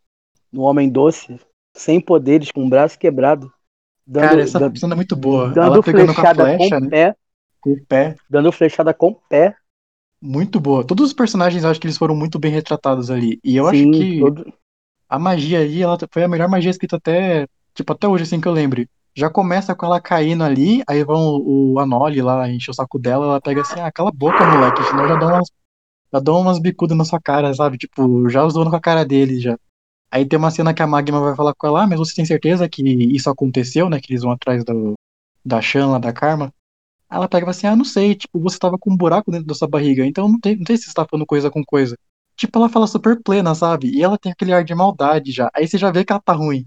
Speaker 2: no Homem Doce, sem poderes, com o braço quebrado, dando,
Speaker 4: Cara, essa
Speaker 2: dan-
Speaker 4: cena é muito boa.
Speaker 2: dando
Speaker 4: ela pegando com a
Speaker 2: flechada
Speaker 4: flecha,
Speaker 2: com
Speaker 4: né?
Speaker 2: pé,
Speaker 4: Com o pé.
Speaker 2: dando flechada com o pé.
Speaker 4: Muito boa. Todos os personagens eu acho que eles foram muito bem retratados ali. E eu
Speaker 2: Sim,
Speaker 4: acho que
Speaker 2: todo-
Speaker 4: A magia ali, ela foi a melhor magia escrita até, tipo, até hoje, assim que eu lembro. Já começa com ela caindo ali, aí vão o Anoli lá, enche o saco dela, ela pega assim, ah, cala a boca, moleque, senão já dá umas, já dá umas bicudas na sua cara, sabe? Tipo, já zoando com a cara dele já. Aí tem uma cena que a Magma vai falar com ela, ah, mas você tem certeza que isso aconteceu, né? Que eles vão atrás do, da Shan lá, da Karma. Ela pega assim, ah, não sei, tipo, você tava com um buraco dentro da sua barriga, então não, tem, não sei se você tá falando coisa com coisa. Tipo, ela fala super plena, sabe? E ela tem aquele ar de maldade já. Aí você já vê que ela tá ruim.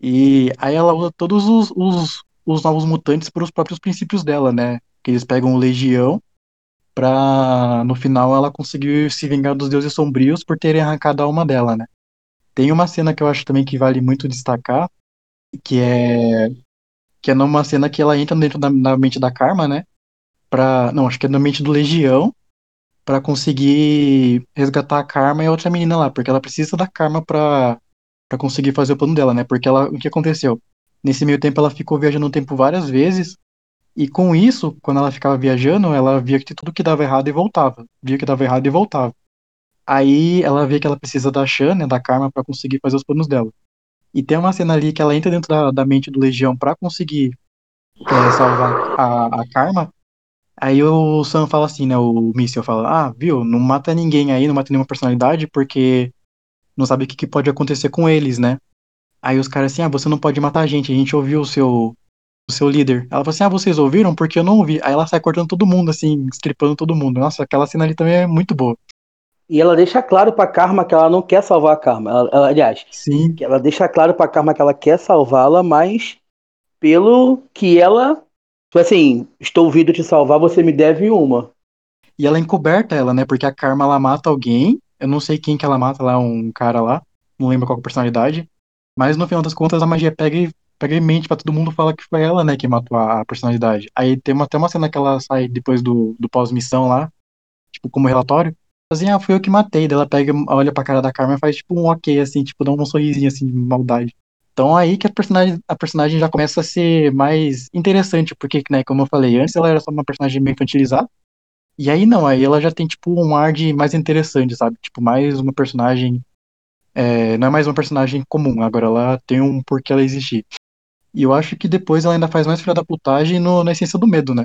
Speaker 4: E aí ela usa todos os, os, os novos mutantes para os próprios princípios dela, né? Que eles pegam Legião pra no final ela conseguir se vingar dos deuses sombrios por terem arrancado a alma dela, né? Tem uma cena que eu acho também que vale muito destacar, que é que é numa cena que ela entra dentro da, da mente da Karma, né? Pra, não, acho que é na mente do Legião, para conseguir resgatar a Karma e a outra menina lá, porque ela precisa da Karma pra conseguir fazer o plano dela, né? Porque ela, o que aconteceu? Nesse meio tempo ela ficou viajando o tempo várias vezes, e com isso, quando ela ficava viajando, ela via que tudo que dava errado e voltava. Via que dava errado e voltava. Aí ela vê que ela precisa da Shan, né, da Karma, para conseguir fazer os planos dela. E tem uma cena ali que ela entra dentro da, da mente do Legião para conseguir é, salvar a, a Karma. Aí o Sam fala assim, né? O Míssil fala, ah, viu, não mata ninguém aí, não mata nenhuma personalidade, porque não sabe o que, que pode acontecer com eles, né? Aí os caras assim, ah, você não pode matar a gente, a gente ouviu o seu, o seu líder. Ela fala assim, ah, vocês ouviram? Porque eu não ouvi. Aí ela sai cortando todo mundo, assim, estripando todo mundo. Nossa, aquela cena ali também é muito boa.
Speaker 2: E ela deixa claro pra Karma que ela não quer salvar a Karma. Ela, ela, aliás,
Speaker 4: Sim.
Speaker 2: ela deixa claro pra Karma que ela quer salvá-la, mas pelo que ela. Tipo assim, estou vindo te salvar, você me deve uma.
Speaker 4: E ela encoberta ela, né? Porque a Karma ela mata alguém. Eu não sei quem que ela mata lá, um cara lá. Não lembro qual é a personalidade. Mas no final das contas a magia pega e, pega e mente pra todo mundo falar que foi ela, né, que matou a, a personalidade. Aí tem uma, até uma cena que ela sai depois do, do pós-missão lá, tipo, como relatório. Assim, ah, fui eu que matei. Daí ela pega, olha pra cara da Carmen e faz tipo um ok, assim, tipo, dá um sorrisinho assim de maldade. Então aí que a personagem, a personagem já começa a ser mais interessante, porque, né, como eu falei, antes ela era só uma personagem meio infantilizada. E aí não, aí ela já tem tipo um ar de mais interessante, sabe? Tipo, mais uma personagem. É, não é mais uma personagem comum, agora ela tem um porquê ela existir. E eu acho que depois ela ainda faz mais filha da putagem no, na essência do medo, né?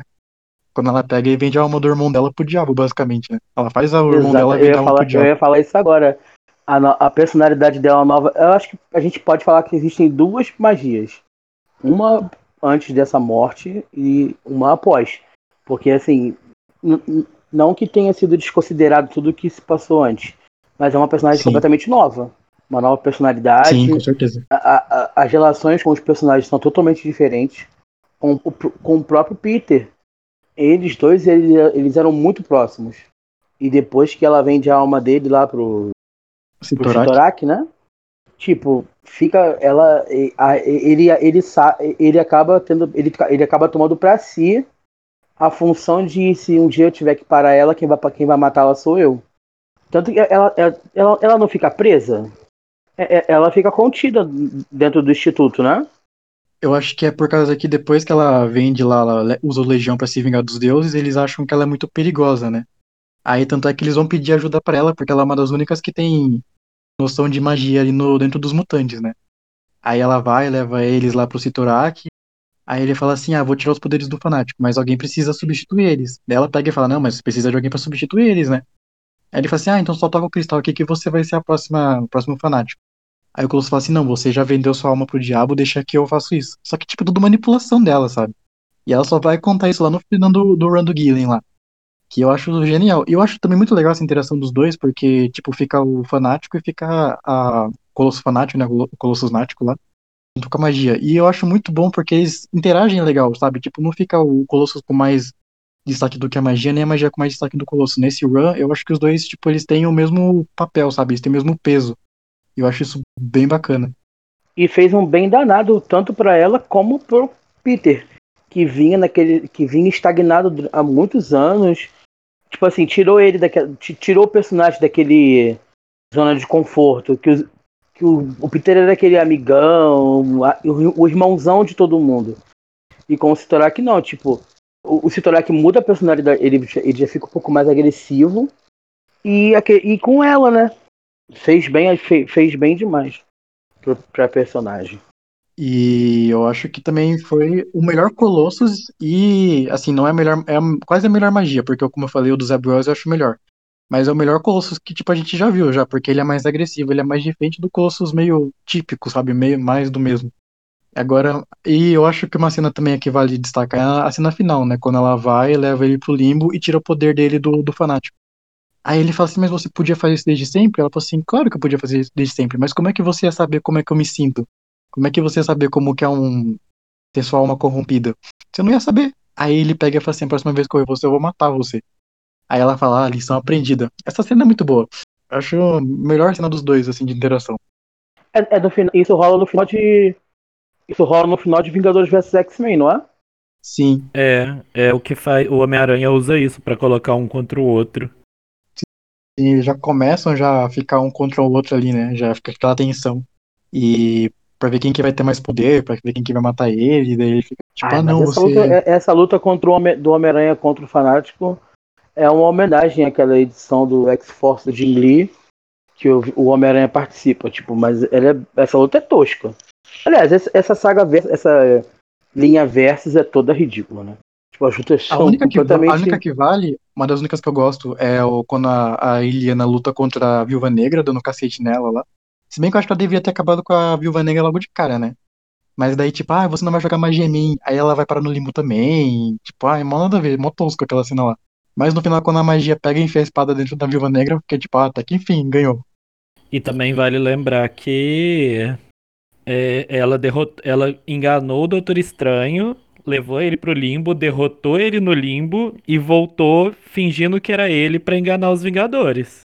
Speaker 4: Quando ela pega e vende a alma do irmão dela pro diabo, basicamente, né? Ela faz o irmão dela
Speaker 2: eu
Speaker 4: a alma
Speaker 2: falar,
Speaker 4: pro
Speaker 2: eu
Speaker 4: diabo.
Speaker 2: ia falar isso agora. A, a personalidade dela nova. Eu acho que a gente pode falar que existem duas magias. Uma antes dessa morte e uma após. Porque, assim, não que tenha sido desconsiderado tudo o que se passou antes, mas é uma personagem
Speaker 4: Sim.
Speaker 2: completamente nova. Uma nova personalidade.
Speaker 4: Sim, com certeza.
Speaker 2: A- a- as relações com os personagens são totalmente diferentes. Com, com o próprio Peter, eles dois eles, eles eram muito próximos. E depois que ela vende a alma dele lá pro
Speaker 4: Sitorak.
Speaker 2: Sitorak, né? Tipo, fica ela ele ele ele acaba tendo ele, ele acaba tomando pra si a função de se um dia eu tiver que parar ela, quem vai quem vai matá-la sou eu. Tanto que ela, ela, ela, não fica presa, É- é- ela fica contida dentro do instituto, né?
Speaker 4: Eu acho que é por causa que depois que ela vende lá, ela usa o Legião pra se vingar dos deuses, eles acham que ela é muito perigosa, né? Aí tanto é que eles vão pedir ajuda pra ela, porque ela é uma das únicas que tem noção de magia ali no, dentro dos mutantes, né? Aí ela vai, leva eles lá pro Sitorak, aí ele fala assim, ah, vou tirar os poderes do fanático, mas alguém precisa substituir eles. Daí ela pega e fala, não, mas precisa de alguém pra substituir eles, né? Aí ele fala assim, ah, então só toca o cristal aqui que você vai ser a próxima, o próximo fanático. Aí o Colossus fala assim, não, você já vendeu sua alma pro diabo, deixa que eu faço isso. Só que, tipo, tudo manipulação dela, sabe? E ela só vai contar isso lá no final do, do run do Gillen lá. Que eu acho genial. E eu acho também muito legal essa interação dos dois, porque, tipo, fica o fanático e fica a Colossus fanático, né? O Colossus nático lá. Junto com a magia. E eu acho muito bom porque eles interagem legal, sabe? Tipo, não fica o Colossus com mais destaque do que a magia, nem a magia com mais destaque do Colossus. Nesse run, eu acho que os dois, tipo, eles têm o mesmo papel, sabe? Eles têm o mesmo peso. Eu acho isso bem bacana.
Speaker 2: E fez um bem danado tanto pra ela como pro Peter, que vinha naquele que vinha estagnado há muitos anos. Tipo assim, tirou ele daquele tirou o personagem daquele zona de conforto, que, os- que o, o Peter era aquele amigão, a- o, o irmãozão de todo mundo. E com o Sitorak não, tipo, o, o Sitorak muda a personalidade, ele, ele já fica um pouco mais agressivo. E, e com ela, né? fez bem, fe- fez bem demais pro, pra personagem.
Speaker 4: E eu acho que também foi o melhor Colossus e, assim, não é a melhor, é quase a melhor magia, porque como eu falei, o do Zeb Wells eu acho melhor. Mas é o melhor Colossus que, tipo, a gente já viu já, porque ele é mais agressivo, ele é mais diferente do Colossus meio típico, sabe? Meio mais do mesmo. Agora, e eu acho que uma cena também que vale destacar é a cena final, né? Quando ela vai, leva ele pro limbo e tira o poder dele do, do fanático. Aí ele fala assim, mas você podia fazer isso desde sempre? Ela falou assim, claro que eu podia fazer isso desde sempre, mas como é que você ia saber como é que eu me sinto? Como é que você ia saber como que é um ter sua alma corrompida? Você não ia saber. Aí ele pega e fala assim, a próxima vez que eu ver você, eu vou matar você. Aí ela fala, ah, lição aprendida. Essa cena é muito boa. Eu acho a melhor cena dos dois, assim, de interação.
Speaker 2: É, é do final, isso rola no final de. Isso rola no final de Vingadores vs X-Men, não é?
Speaker 4: Sim,
Speaker 1: É, é o que faz. O Homem-Aranha usa isso pra colocar um contra o outro.
Speaker 4: e já começam já a ficar um contra o outro ali, né? Já fica aquela tensão. E pra ver quem que vai ter mais poder, pra ver quem que vai matar ele, daí ele fica tipo,
Speaker 2: Ah,
Speaker 4: ah, não,
Speaker 2: essa,
Speaker 4: você...
Speaker 2: luta, é- essa luta contra o Homem- do Homem-Aranha contra o Fanático é uma homenagem àquela edição do X-Force Jim Lee que o, o Homem-Aranha participa, tipo, mas ela é- essa luta é tosca. Aliás, essa, essa saga, essa linha versus é toda ridícula, né? Tipo, as lutas
Speaker 4: A única, que,
Speaker 2: completamente...
Speaker 4: a única que vale, uma das únicas que eu gosto, é o, quando a, a Iliana luta contra a Viúva Negra, dando cacete nela lá. Se bem que eu acho que ela deveria ter acabado com a Viúva Negra logo de cara, né? Mas daí, tipo, ah, você não vai jogar magia em mim. Aí ela vai parar no limbo também. Tipo, ah, é mó nada a ver, mó tosco aquela cena lá. Mas no final, quando a magia pega e enfia a espada dentro da Viúva Negra, fica tipo, ah, até que enfim, ganhou.
Speaker 1: E também vale lembrar que é, ela, derrot... ela enganou o Doutor Estranho, levou ele pro limbo, derrotou ele no limbo e voltou fingindo que era ele pra enganar os Vingadores.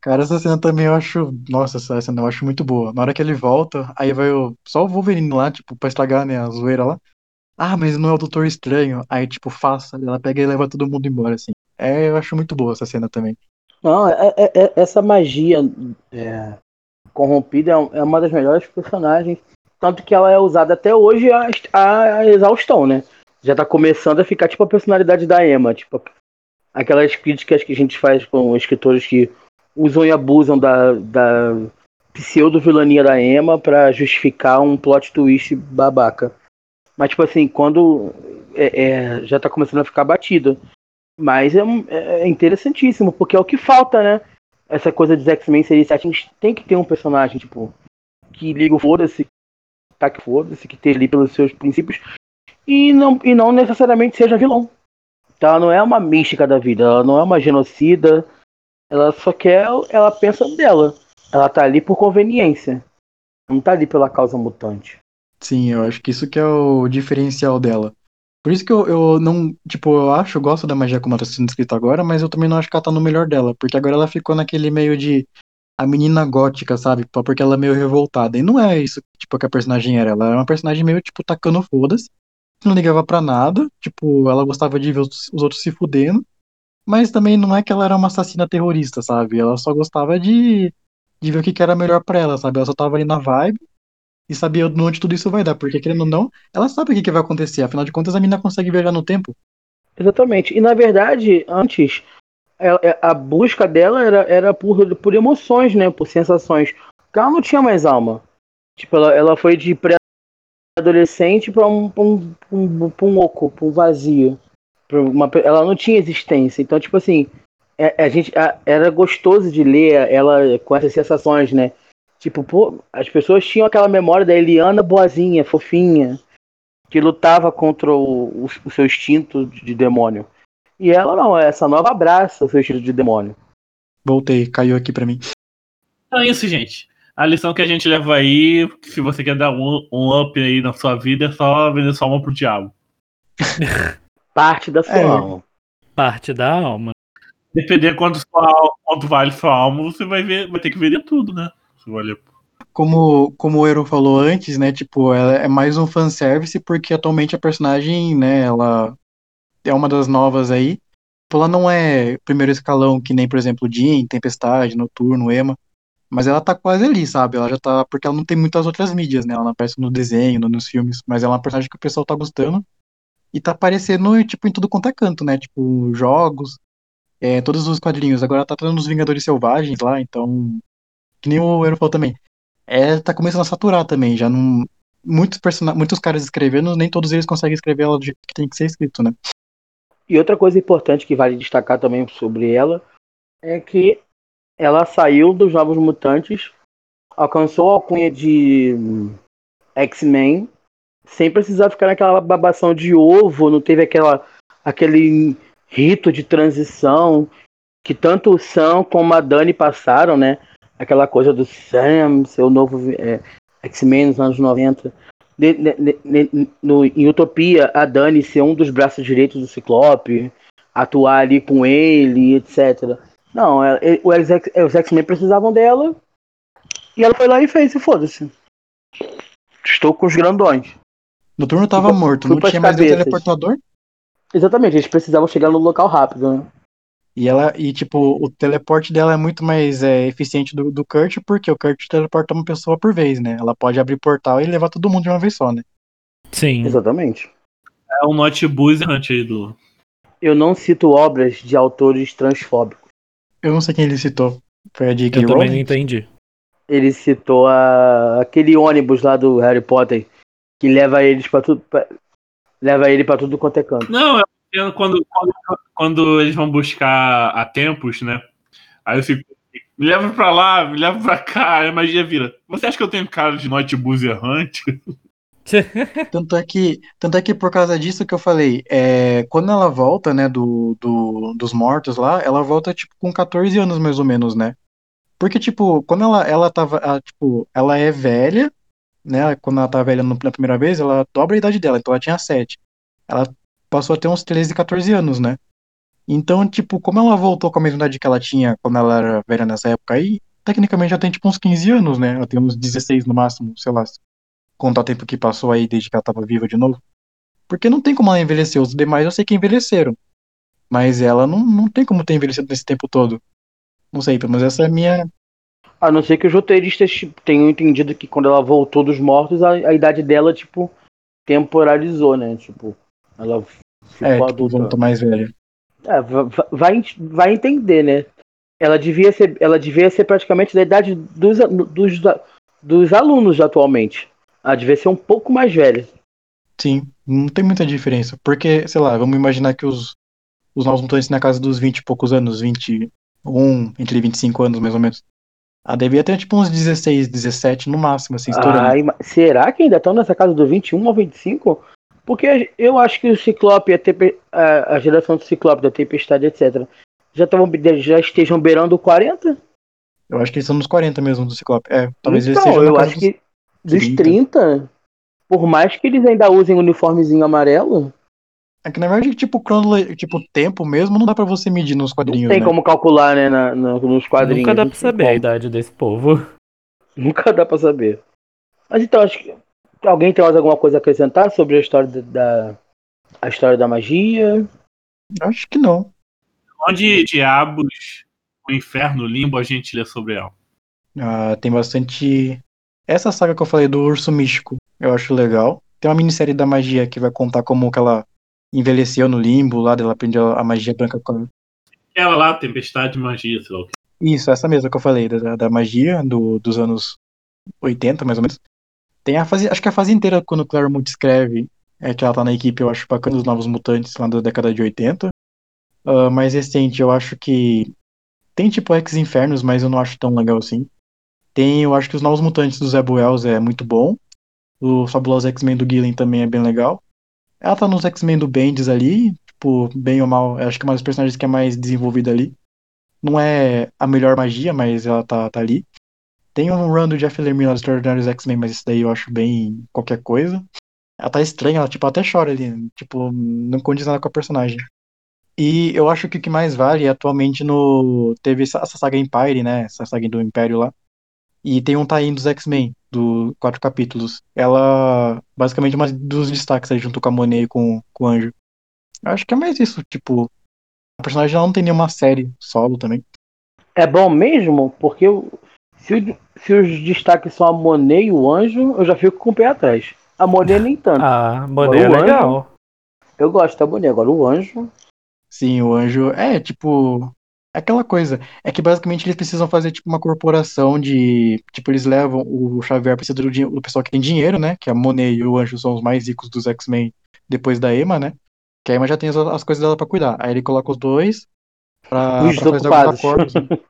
Speaker 4: Cara, essa cena também eu acho. Nossa, essa cena eu acho muito boa. Na hora que ele volta, aí vai o... só o Wolverine lá, tipo, pra estragar, né, a zoeira lá. Ah, mas não é o Doutor Estranho. Aí, tipo, faça. Ela pega e leva todo mundo embora, assim. É, eu acho muito boa essa cena também.
Speaker 2: Não, é- é- é- essa magia é, corrompida é é uma das melhores personagens. Tanto que ela é usada até hoje a, a exaustão, né? Já tá começando a ficar tipo a personalidade da Emma. Tipo, aquelas críticas que a gente faz com escritores que usam e abusam da, da pseudo-vilania da Emma pra justificar um plot twist babaca. Mas, tipo assim, quando é- é, já tá começando a ficar batido. Mas é, um- é interessantíssimo, porque é o que falta, né? Essa coisa dos X-Men Series 7, a gente tem que ter um personagem, tipo, que liga o foda-se, tá que foda-se, que esteja ali pelos seus princípios, e não, e não necessariamente seja vilão. Então ela não é uma mística da vida, ela não é uma genocida, ela só quer, ela pensa dela. Ela tá ali por conveniência. Não tá ali pela causa mutante.
Speaker 4: Sim, eu acho que isso que é o diferencial dela. Por isso que eu, eu não, tipo, eu acho, eu gosto da magia como ela tá sendo escrita agora, mas eu também não acho que ela tá no melhor dela, porque agora ela ficou naquele meio de a menina gótica, sabe? Porque ela é meio revoltada. E não é isso, tipo, que a personagem era. Ela é uma personagem meio, tipo, tacando foda-se, não ligava pra nada, tipo, ela gostava de ver os, os outros se fudendo, mas também não é que ela era uma assassina terrorista, sabe? Ela só gostava de, de ver o que, era melhor pra ela, sabe? Ela só tava ali na vibe e sabia onde tudo isso vai dar, porque querendo ou não, ela sabe o que, vai acontecer, afinal de contas a menina consegue viajar no tempo.
Speaker 2: Exatamente. E na verdade, antes, ela- é- a busca dela era, era por, por emoções, né? Por sensações. Porque ela não tinha mais alma. Tipo, ela, ela foi de pré-adolescente pra um, pra um, um, pra um oco, pra um vazio. Uma, ela não tinha existência. Então, tipo assim, é- a, gente a- era gostoso de ler ela com essas sensações, né? Tipo, pô, as pessoas tinham aquela memória da Eliana boazinha, fofinha, que lutava contra o, o, o seu instinto de demônio. E ela não, essa nova abraça o seu instinto de demônio.
Speaker 4: Voltei, caiu aqui pra mim.
Speaker 3: Então é isso, gente. A lição que a gente leva aí, se você quer dar um, um up aí na sua vida, é só vender sua alma pro diabo.
Speaker 2: Parte da sua
Speaker 4: É.
Speaker 2: alma.
Speaker 1: Parte da alma.
Speaker 3: Dependendo quanto, sua, quanto vale sua alma, você vai, ver, vai ter que vender tudo, né? Se valer.
Speaker 4: Como, como o Ero falou antes, né, tipo, ela é mais um fanservice porque atualmente a personagem, né, ela é uma das novas aí. Tipo, Ela não é primeiro escalão, que nem, por exemplo, Jean, Tempestade, Noturno, Emma. Mas ela tá quase ali, sabe? Ela já tá. Porque ela não tem muitas outras mídias, né? Ela não aparece no desenho, no- nos filmes. Mas ela é uma personagem que o pessoal tá gostando. E tá aparecendo, tipo, em tudo quanto é canto, né? Tipo, jogos, é, todos os quadrinhos. Agora tá trazendo os Vingadores Selvagens lá, então. que nem o Euro falou também, é, tá começando a saturar também, já não. Muitos, person... muitos caras escrevendo, nem todos eles conseguem escrever ela do jeito que tem que ser escrito, né?
Speaker 2: E outra coisa importante que vale destacar também sobre ela é que ela saiu dos Novos Mutantes, alcançou a alcunha de X-Men, sem precisar ficar naquela babação de ovo, não teve aquela, aquele rito de transição que tanto o Sam como a Dani passaram, né? Aquela coisa do Sam, seu novo é, X-Men nos anos 90. De, de, de, no, em Utopia, a Dani ser um dos braços direitos do Ciclope, atuar ali com ele, etc. Não, é, é, os X-Men precisavam dela e ela foi lá e fez, e foda-se. Estou com os grandões.
Speaker 4: Noturno tava fui, morto, não tinha mais o teleportador?
Speaker 2: Exatamente, eles precisavam chegar no local rápido, né?
Speaker 4: E ela, e tipo, o teleporte dela é muito mais é, eficiente do, do Kurt, porque o Kurt teleporta uma pessoa por vez, né? Ela pode abrir portal e levar todo mundo de uma vez só, né?
Speaker 1: Sim.
Speaker 2: Exatamente.
Speaker 3: É um noteboost aí do.
Speaker 2: Eu não cito obras de autores transfóbicos.
Speaker 4: Eu não sei quem ele citou. Foi a J.K.
Speaker 1: Eu Rowling? também não entendi.
Speaker 2: Ele citou a... aquele ônibus lá do Harry Potter que leva eles para tudo. Pra... Leva ele para tudo quanto é canto.
Speaker 3: Não, é quando, quando, quando eles vão buscar a tempos, né? Aí eu fico. Me leva pra lá, me leva pra cá, a magia vira. Você acha que eu tenho cara de notebus errante?
Speaker 4: tanto é que tanto é que por causa disso que eu falei é, quando ela volta né do, do, dos mortos lá ela volta tipo com 14 anos mais ou menos né porque tipo quando ela ela tava ela, tipo ela é velha né quando ela tá velha na primeira vez ela dobra a idade dela então ela tinha 7 ela passou a ter uns 13 14 anos né então tipo como ela voltou com a mesma idade que ela tinha quando ela era velha nessa época aí tecnicamente já tem tipo uns 15 anos né ela tem uns 16 no máximo sei lá contar o tempo que passou aí desde que ela tava viva de novo. Porque não tem como ela envelhecer. Os demais eu sei que envelheceram. Mas ela não, não tem como ter envelhecido nesse tempo todo. Não sei, mas essa é a minha.
Speaker 2: A não ser que os roteiristas tipo, tenham entendido que quando ela voltou dos mortos, a, a idade dela, tipo, temporalizou, né? Tipo, ela
Speaker 4: ficou é, tipo, adulta. voltou mais velha.
Speaker 2: É, vai, vai entender, né? Ela devia ser, ela devia ser praticamente da idade dos, dos, dos alunos atualmente. Ah, devia ser um pouco mais velha.
Speaker 4: Sim, não tem muita diferença. Porque, sei lá, vamos imaginar que os, os novos mutantes na casa dos 20 e poucos anos, 21, entre 25 anos mais ou menos. Ah, devia ter tipo uns 16, 17 no máximo, assim, estourando.
Speaker 2: Ai, será que ainda estão nessa casa do 21 ou 25? Porque eu acho que o Ciclope, a, tepe, a, a geração do Ciclope, da Tempestade, etc., já, tavam, já estejam beirando 40?
Speaker 4: Eu acho que eles são nos 40 mesmo do Ciclope. É, talvez
Speaker 2: então,
Speaker 4: eles
Speaker 2: eu acho dos... que dos 30. 30, por mais que eles ainda usem o uniformezinho amarelo.
Speaker 4: É que na verdade, tipo, crono, tipo, tempo mesmo não dá pra você medir nos quadrinhos. Não
Speaker 2: tem
Speaker 4: né?
Speaker 2: como calcular, né, na, na, nos quadrinhos.
Speaker 1: Nunca dá pra saber a idade desse povo.
Speaker 2: Nunca dá pra saber. Mas então, acho que. Alguém tem mais alguma coisa a acrescentar sobre a história da. a história da magia?
Speaker 4: Acho que não.
Speaker 3: Onde diabos o inferno limbo a gente lê sobre ela?
Speaker 4: Ah, tem bastante essa saga que eu falei do urso místico, eu acho legal. Tem uma minissérie da magia que vai contar como que ela envelheceu no limbo, lá dela aprendeu a magia branca com
Speaker 3: Ela lá, Tempestade de Magia, sei lá o que.
Speaker 4: Isso, essa mesma que eu falei, da, da magia do, dos anos 80, mais ou menos. Tem a fase, acho que a fase inteira quando o Claremont escreve, é que ela tá na equipe, eu acho bacana, os Novos Mutantes lá da década de 80. Uh, ah, mais recente, eu acho que tem tipo Ex-Infernos, mas eu não acho tão legal assim. Tem, eu acho que os Novos Mutantes do Zé Wells é muito bom. O Fabuloso X-Men do Gillen também é bem legal. Ela tá nos X-Men do Bendis ali, tipo, bem ou mal, acho que é uma das personagens que é mais desenvolvida ali. Não é a melhor magia, mas ela tá, tá ali. Tem um run do Jeff Lemire dos Extraordinary X-Men, mas isso daí eu acho bem qualquer coisa. Ela tá estranha, ela tipo, até chora ali, tipo, não condiz nada com a personagem. E eu acho que o que mais vale atualmente no. Teve essa saga Empire, né? Essa saga do Império lá. E tem um tie dos X-Men, do quatro capítulos. Ela, basicamente, é uma dos destaques aí, junto com a Monet e com, com o Anjo. Eu acho que é mais isso, tipo. A personagem não tem nenhuma série solo também.
Speaker 2: É bom mesmo, porque se, se os destaques são a Monet e o Anjo, eu já fico com o pé atrás. A Monet nem tanto.
Speaker 1: Ah, Monet é legal.
Speaker 2: Anjo, eu gosto da Monet, agora o Anjo.
Speaker 4: Sim, o Anjo é tipo. Aquela coisa. É que basicamente eles precisam fazer tipo uma corporação de. Tipo, eles levam. O Xavier precisa do, do pessoal que tem dinheiro, né? Que a Monet e o Anjo são os mais ricos dos X-Men depois da Emma, né? Que a Emma já tem as, as coisas dela pra cuidar. Aí ele coloca os dois pra,
Speaker 2: Os
Speaker 4: pra fazer alguns acordos.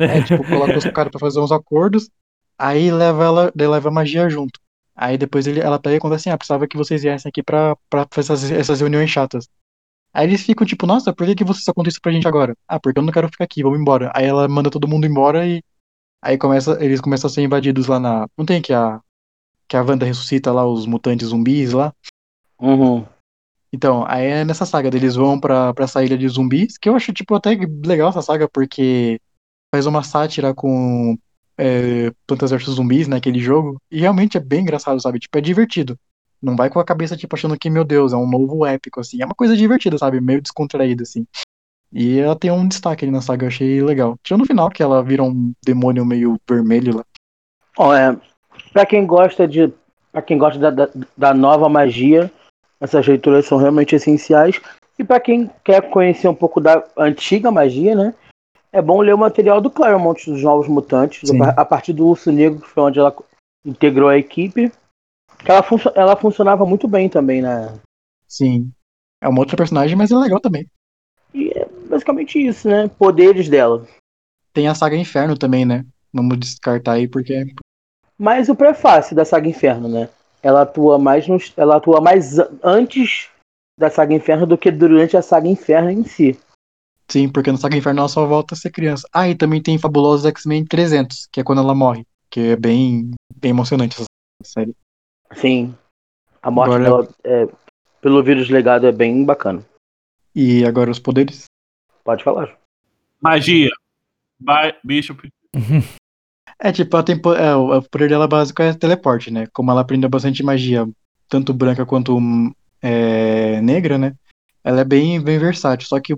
Speaker 4: É, tipo, coloca os caras pra fazer uns acordos. Aí leva ela, leva a magia junto. Aí depois ele, ela pega e conta assim: ah, precisava que vocês viessem aqui pra, pra fazer essas, essas reuniões chatas. Aí eles ficam tipo, nossa, por que, que vocês contam isso pra gente agora? Ah, porque eu não quero ficar aqui, vamos embora. Aí ela manda todo mundo embora e aí começa, eles começam a ser invadidos lá na. Não tem que a. Que a Wanda ressuscita lá os mutantes zumbis lá.
Speaker 2: Uhum.
Speaker 4: Então, aí é nessa saga, eles vão pra, pra essa ilha de zumbis, que eu acho, tipo, até legal essa saga, porque faz uma sátira com é, Plantas vs Zumbis, né, aquele jogo, e realmente é bem engraçado, sabe? Tipo, é divertido. Não vai com a cabeça, tipo, achando que, meu Deus, é um novo épico, assim. É uma coisa divertida, sabe? Meio descontraída, assim. E ela tem um destaque ali na saga, eu achei legal. Tirando no final, que ela vira um demônio meio vermelho lá.
Speaker 2: Ó, é, pra quem gosta de. Pra quem gosta da, da, da nova magia, essas leituras são realmente essenciais. E pra quem quer conhecer um pouco da antiga magia, né? É bom ler o material do Claremont dos Novos Mutantes,
Speaker 4: Sim.
Speaker 2: a partir do Urso Negro, que foi onde ela integrou a equipe. Que ela, funcio- ela funcionava muito bem também, né?
Speaker 4: Sim. É uma outra personagem, mas é legal também.
Speaker 2: E é basicamente isso, né? Poderes dela.
Speaker 4: Tem a saga Inferno também, né? Vamos descartar aí, porque
Speaker 2: Mas o prefácio da saga Inferno, né? Ela atua mais nos, ela atua mais antes da saga Inferno do que durante a saga Inferno em si.
Speaker 4: Sim, porque na Saga Inferno ela só volta a ser criança. Ah, e também tem Fabulosos X-Men 300, que é quando ela morre. Que é bem, bem emocionante essa série.
Speaker 2: Sim. A morte
Speaker 4: Agora-
Speaker 2: dela é, pelo vírus legado é bem bacana.
Speaker 4: E agora os poderes?
Speaker 2: Pode falar.
Speaker 3: Magia. Vai, Bishop.
Speaker 4: É, tipo, ela tem, é, o poder dela básico é teleporte, né? Como ela aprendeu bastante magia, tanto branca quanto é, negra, né? Ela é bem, bem versátil. Só que,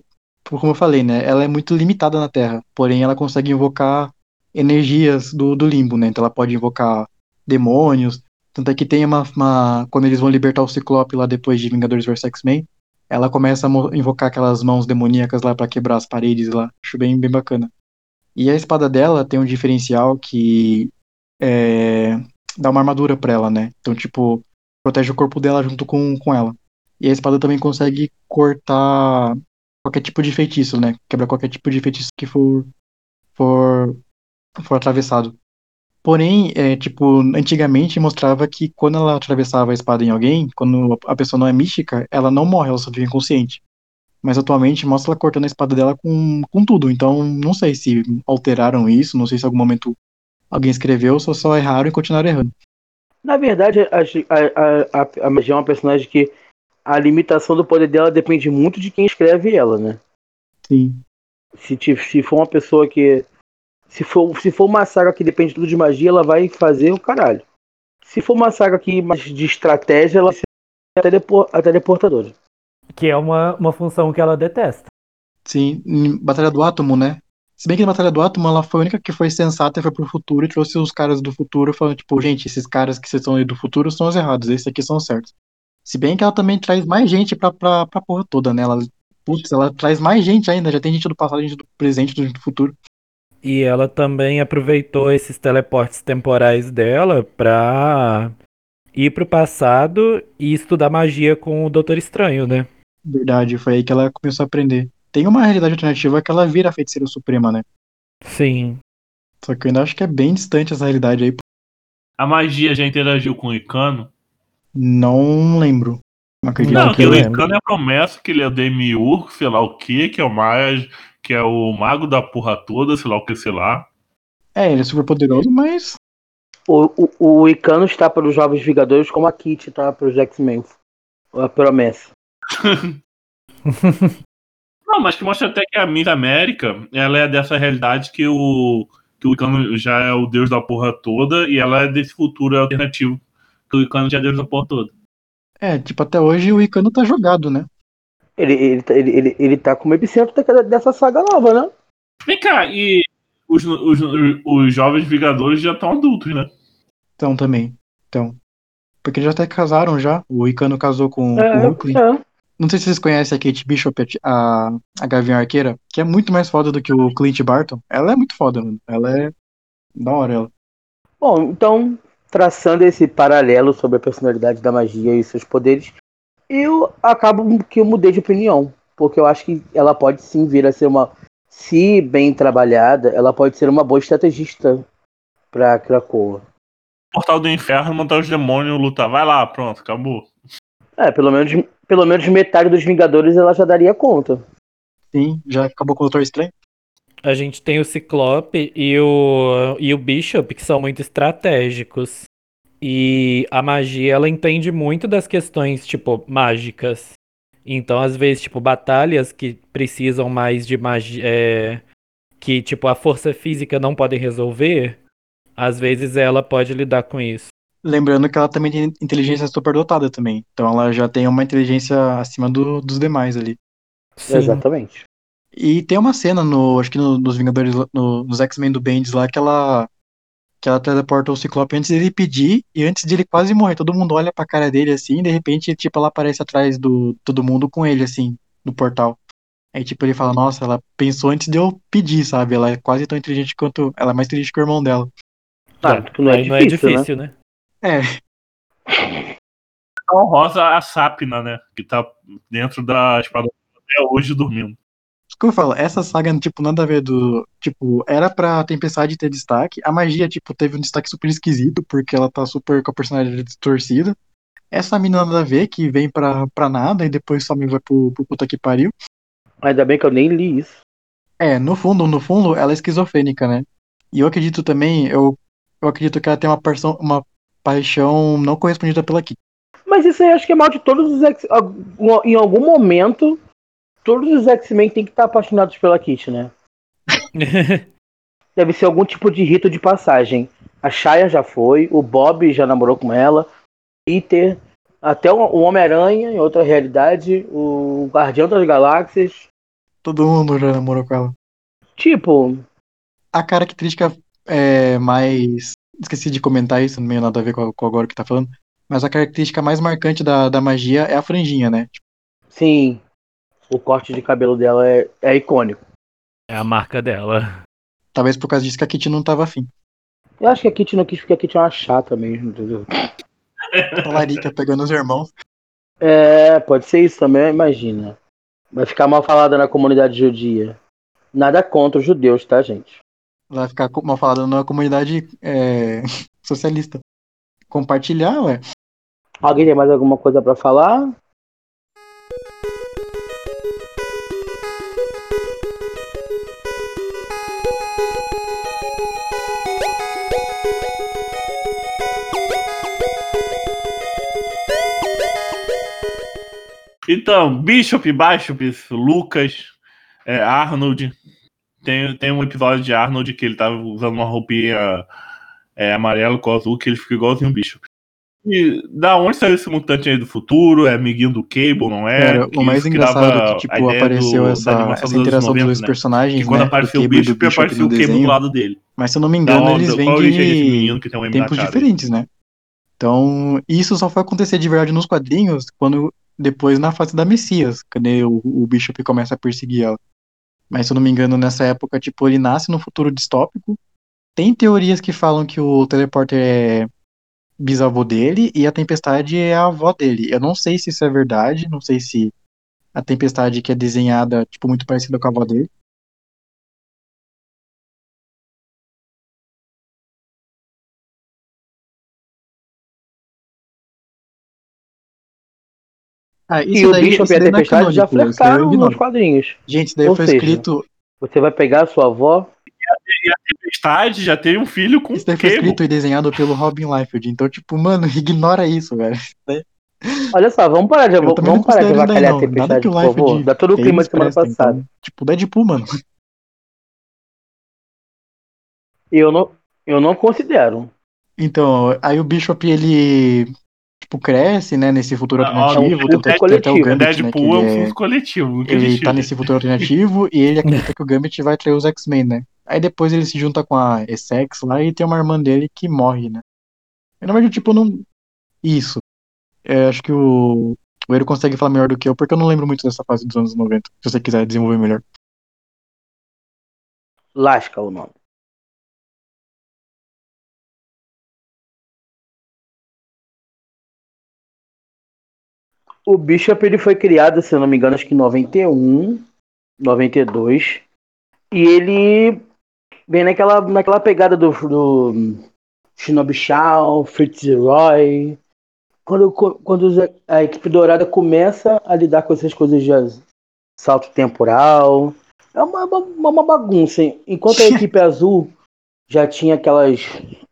Speaker 4: como eu falei, né? Ela é muito limitada na Terra. Porém, ela consegue invocar energias do, do limbo, né? Então ela pode invocar demônios. Tanto é que tem uma, uma- Quando eles vão libertar o Ciclope lá depois de Vingadores vs X-Men, ela começa a invocar aquelas mãos demoníacas lá pra quebrar as paredes lá. Acho bem, bem bacana. E a espada dela tem um diferencial que é, dá uma armadura pra ela, né? Então, tipo, protege o corpo dela junto com, com ela. E a espada também consegue cortar qualquer tipo de feitiço, né? Quebra qualquer tipo de feitiço que for, for, for atravessado. Porém, é, tipo, antigamente mostrava que quando ela atravessava a espada em alguém, quando a pessoa não é mística, ela não morre, ela só fica inconsciente. Mas atualmente mostra ela cortando a espada dela com, com tudo. Então, não sei se alteraram isso, não sei se em algum momento alguém escreveu, ou só, só erraram e continuaram errando.
Speaker 2: Na verdade, a, a, a, a magia é uma personagem que a limitação do poder dela depende muito de quem escreve ela, né?
Speaker 4: Sim.
Speaker 2: Se, se for uma pessoa que. Se for, se for uma saga que depende tudo de magia, ela vai fazer o caralho. Se for uma saga que mais de estratégia, ela vai ser a, telepor, a teleportadora.
Speaker 1: Que é uma, uma função que ela detesta.
Speaker 4: Sim, em Batalha do Átomo, né? Se bem que na Batalha do Átomo ela foi a única que foi sensata e foi pro futuro e trouxe os caras do futuro falando, tipo, gente, esses caras que vocês estão aí do futuro são os errados, esses aqui são os certos. Se bem que ela também traz mais gente pra, pra, pra porra toda, né? Ela, putz, ela traz mais gente ainda, já tem gente do passado, gente do presente, gente do futuro.
Speaker 1: E ela também aproveitou esses teleportes temporais dela pra ir pro passado e estudar magia com o Doutor Estranho, né?
Speaker 4: Verdade, foi aí que ela começou a aprender. Tem uma realidade alternativa que ela vira a feiticeira suprema, né?
Speaker 1: Sim.
Speaker 4: Só que eu ainda acho que é bem distante essa realidade aí.
Speaker 3: A magia já interagiu com o Icano?
Speaker 4: Não lembro. Não acredito
Speaker 3: Não,
Speaker 1: que
Speaker 3: o. Icano é a promessa que ele é Demiurgo, sei lá o que, que é o Maia, que é o mago da porra toda, sei lá o que, sei lá.
Speaker 4: É, ele é super poderoso, mas
Speaker 2: O, o, o Icano está para os Jovens Vingadores como a Kitty está para os X-Men. A promessa.
Speaker 3: Não, mas que mostra até que a Miss América, ela é dessa realidade que o, que o Icano já é o deus da porra toda e ela é desse futuro alternativo, que o Icano já é deus da porra toda.
Speaker 4: é, tipo, até hoje o Icano tá jogado, né?
Speaker 2: Ele, ele, tá- ele, ele, ele tá como epicentro daquela- dessa saga nova, né?
Speaker 3: Vem cá, e os, os, os jovens Vingadores já estão adultos, né?
Speaker 4: Então também. Então. Porque eles já até casaram já. O Icano casou com, com o
Speaker 2: É,
Speaker 4: Hulkling.
Speaker 2: é.
Speaker 4: Não sei se vocês conhecem a Kate Bishop, a, a Gavião Arqueira, que é muito mais foda do que o Clint Barton. Ela é muito foda, mano. Ela é da hora, ela.
Speaker 2: Bom, então, traçando esse paralelo sobre a personalidade da magia e seus poderes, eu acabo que eu mudei de opinião. Porque eu acho que ela pode sim vir a ser uma. Se bem trabalhada, ela pode ser uma boa estrategista pra Krakoa.
Speaker 3: Portal do inferno, montar os demônios, lutar. Vai lá, pronto, acabou.
Speaker 2: É, pelo menos, pelo menos metade dos Vingadores ela já daria conta.
Speaker 4: Sim, já acabou com o Doutor Estranho.
Speaker 1: A gente tem o Ciclope e o, e o Bishop, que são muito estratégicos. E a magia, ela entende muito das questões, tipo, mágicas. Então, às vezes, tipo, batalhas que precisam mais de magia. É, que, tipo, a força física não pode resolver. Às vezes ela pode lidar com isso.
Speaker 4: Lembrando que ela também tem inteligência superdotada também. Então ela já tem uma inteligência acima do- dos demais ali.
Speaker 1: Sim.
Speaker 2: Exatamente.
Speaker 4: E tem uma cena no, acho que no- nos Vingadores, no- nos X-Men do Bendis lá, que ela que ela teleporta o Ciclope antes dele pedir e antes de ele quase morrer. Todo mundo olha pra cara dele assim, e de repente, tipo, ela aparece atrás do todo mundo com ele, assim, no portal. Aí, tipo, ele fala, nossa, ela pensou antes de eu pedir, sabe? Ela é quase tão inteligente quanto. Ela é mais inteligente que o irmão dela.
Speaker 2: Ah, que não é
Speaker 1: Aí não é
Speaker 2: difícil, né?
Speaker 1: difícil, né?
Speaker 4: É,
Speaker 3: Então, Rosa a Sapna, né? Que tá dentro da espada até hoje dormindo.
Speaker 4: Como eu falo, essa saga, tipo, nada a ver do. Tipo, era pra Tempestade ter destaque. A magia, tipo, teve um destaque super esquisito, porque ela tá super com a personalidade distorcida. Essa mina nada a ver, que vem pra, pra nada e depois só me vai pro, pro puta que pariu.
Speaker 2: Ainda bem que eu nem li isso.
Speaker 4: É, no fundo, no fundo, ela é esquizofrênica, né? E eu acredito também, eu, eu acredito que ela tem uma, paixão uma paixão não correspondida pela Kitty.
Speaker 2: Mas isso aí acho que é mal de todos os X. Em algum momento, todos os X-Men têm que estar apaixonados pela Kitty, né? Deve ser algum tipo de rito de passagem. A Shaya já foi, o Bob já namorou com ela, Peter, até o Homem-Aranha, em outra realidade, o Guardião das Galáxias.
Speaker 4: Todo mundo já namorou com ela.
Speaker 2: Tipo,
Speaker 4: A característica é, mais. Esqueci de comentar isso, não tem nada a ver com, com agora que tá falando. Mas a característica mais marcante da, da magia é a franjinha, né?
Speaker 2: sim, o corte de cabelo dela é, é icônico.
Speaker 1: É a marca dela.
Speaker 4: Talvez por causa disso que a Kitty não tava afim.
Speaker 2: Eu acho que a Kitty não quis porque a Kitty é uma chata mesmo, entendeu?
Speaker 4: A Larica pegando os irmãos.
Speaker 2: É, pode ser isso também, imagina. Vai ficar mal falada na comunidade judia. Nada contra os judeus, tá, gente?
Speaker 4: Vai ficar mal falada na comunidade é, socialista. Compartilhar, ué.
Speaker 2: Alguém tem mais alguma coisa pra falar?
Speaker 3: Então, Bishop, Bishop, Lucas, é, Arnold. Tem, tem um episódio de Arnold que ele tava usando uma roupinha é, amarelo com azul, que ele fica igualzinho o Bishop. E da onde saiu esse mutante aí do futuro? É amiguinho do Cable, não é?
Speaker 4: Cara, o mais engraçado é que, tipo, apareceu
Speaker 3: do-
Speaker 4: essa, essa interação
Speaker 3: 90,
Speaker 4: dos dois
Speaker 3: né?
Speaker 4: personagens,
Speaker 3: Que quando
Speaker 4: né?
Speaker 3: apareceu o
Speaker 4: do Bishop
Speaker 3: apareceu o Cable do lado dele.
Speaker 4: Mas se eu não me engano,
Speaker 3: onde,
Speaker 4: eles vêm de
Speaker 3: um
Speaker 4: tempos diferentes, né? Então, isso só foi acontecer de verdade nos quadrinhos quando depois na fase da Messias, quando o, o Bishop começa a perseguir ela. Mas se eu não me engano, nessa época, tipo, ele nasce num futuro distópico. Tem teorias que falam que o Teleporter é bisavô dele e a Tempestade é a avó dele. Eu não sei se isso é verdade, não sei se a Tempestade que é desenhada, tipo, muito parecida com a avó dele. Ah,
Speaker 2: E o
Speaker 4: daí,
Speaker 2: Bishop e a
Speaker 4: é
Speaker 2: Tempestade já flertaram nos quadrinhos.
Speaker 4: Gente, isso daí
Speaker 2: Ou
Speaker 4: foi
Speaker 2: seja,
Speaker 4: escrito.
Speaker 2: Você vai pegar a sua avó.
Speaker 3: Tempestade já teve um filho com
Speaker 4: Isso daí foi escrito e desenhado pelo Robin Liefeld. Então, tipo, mano, ignora isso, velho.
Speaker 2: Olha só, vamos parar de,
Speaker 4: Eu
Speaker 2: vamos parar de avacalhar a Tempestade,
Speaker 4: que o
Speaker 2: por favor.
Speaker 4: Liefeld
Speaker 2: Dá todo o
Speaker 4: fez
Speaker 2: clima de semana
Speaker 4: presta,
Speaker 2: passada.
Speaker 4: então, tipo, Deadpool, mano.
Speaker 2: Eu não, eu não considero.
Speaker 4: Então, aí o Bishop, ele, tipo, cresce, né, nesse futuro
Speaker 3: Ah,
Speaker 4: alternativo.
Speaker 2: é um
Speaker 4: tanto é que tem até o
Speaker 2: coletivo.
Speaker 4: Gambit, né, que
Speaker 3: Deadpool é um
Speaker 4: ele, é-
Speaker 3: coletivo.
Speaker 4: Ele
Speaker 3: existiu,
Speaker 4: tá nesse futuro alternativo e ele acredita que o Gambit vai trair os X-Men, né. Aí depois ele se junta com a Essex lá e tem uma irmã dele que morre, né. E, na verdade, tipo, não... Isso. É, acho que o, O Eiro consegue falar melhor do que eu, porque eu não lembro muito dessa fase dos anos 90. Se você quiser desenvolver melhor.
Speaker 2: Lasca o nome. O Bishop ele foi criado, se eu não me engano, acho que em 91, 92. E ele vem naquela, naquela pegada do, do Shinobi Shao, Fritz Roy. Quando, quando a equipe dourada começa a lidar com essas coisas de salto temporal. É uma, uma, uma bagunça. Hein? Enquanto a equipe azul já tinha aquelas.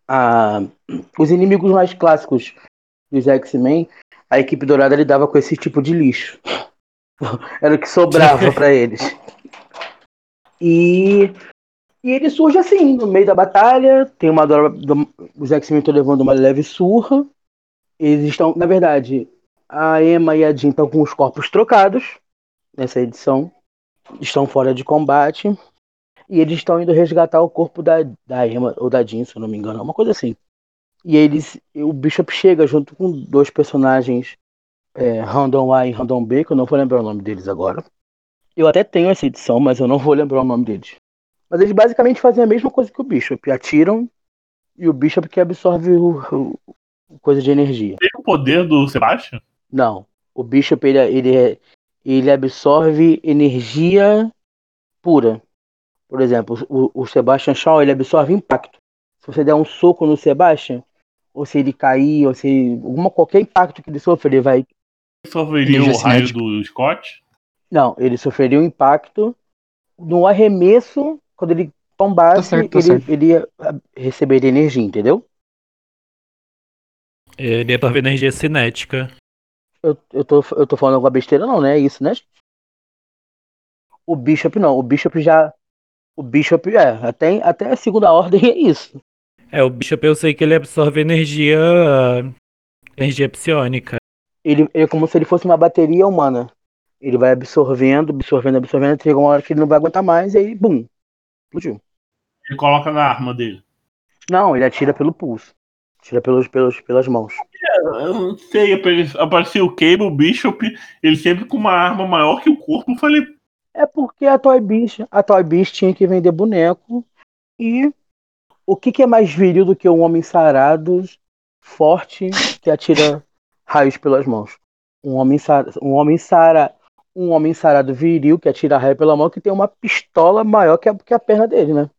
Speaker 2: Ah, os inimigos mais clássicos dos X-Men, a equipe dourada lidava com esse tipo de lixo. Era o que sobrava para eles. E, e ele surge assim, no meio da batalha. Tem uma os X-Men estão levando uma leve surra. Eles estão, na verdade, a Emma e a Jean estão com os corpos trocados nessa edição. Estão fora de combate. E eles estão indo resgatar o corpo da, da Emma ou da Jean, se eu não me engano, uma coisa assim. E eles, o Bishop chega junto com dois personagens, é, Random A e Random B, que eu não vou lembrar o nome deles agora. Eu até tenho essa edição, mas eu não vou lembrar o nome deles. Mas eles basicamente fazem a mesma coisa que o Bishop, atiram e o Bishop que absorve o, o, coisa de energia.
Speaker 3: Tem o poder do Sebastian?
Speaker 2: Não. O Bishop ele, ele, é, ele absorve energia pura. Por exemplo, o, o Sebastian Shaw ele absorve impacto. Se você der um soco no Sebastian, ou se ele cair, ou se alguma qualquer impacto que ele sofrer, ele vai.
Speaker 3: Sofreria o raio do Scott?
Speaker 2: Não, ele sofreria um impacto no arremesso, quando ele tombasse, tá certo, tá ele, certo. ele ia receber energia, entendeu?
Speaker 1: Ele ia ver energia cinética.
Speaker 2: Eu, eu, tô, eu tô falando alguma besteira, não, né? É isso, né? O Bishop não, o Bishop já. O Bishop, é, até, até a segunda ordem é isso.
Speaker 1: É, o Bishop eu sei que ele absorve energia. energia psionica.
Speaker 2: Ele é como se ele fosse uma bateria humana. Ele vai absorvendo, absorvendo, absorvendo, chega uma hora que ele não vai aguentar mais e aí, bum, explodiu.
Speaker 3: Ele coloca na arma dele.
Speaker 2: Não, ele atira pelo pulso. Tira pelos, pelos, pelas mãos.
Speaker 3: Eu não sei, apareceu o Cable, o Bishop, ele sempre com uma arma maior que o corpo. Eu falei.
Speaker 2: É porque a Toy Biz, a Toy Biz tinha que vender boneco. E o que, que é mais viril do que um homem sarado, forte, que atira raios pelas mãos? Um homem, sar, um homem sara, um homem sarado viril que atira raio pela mão que tem uma pistola maior que a, que a perna dele, né?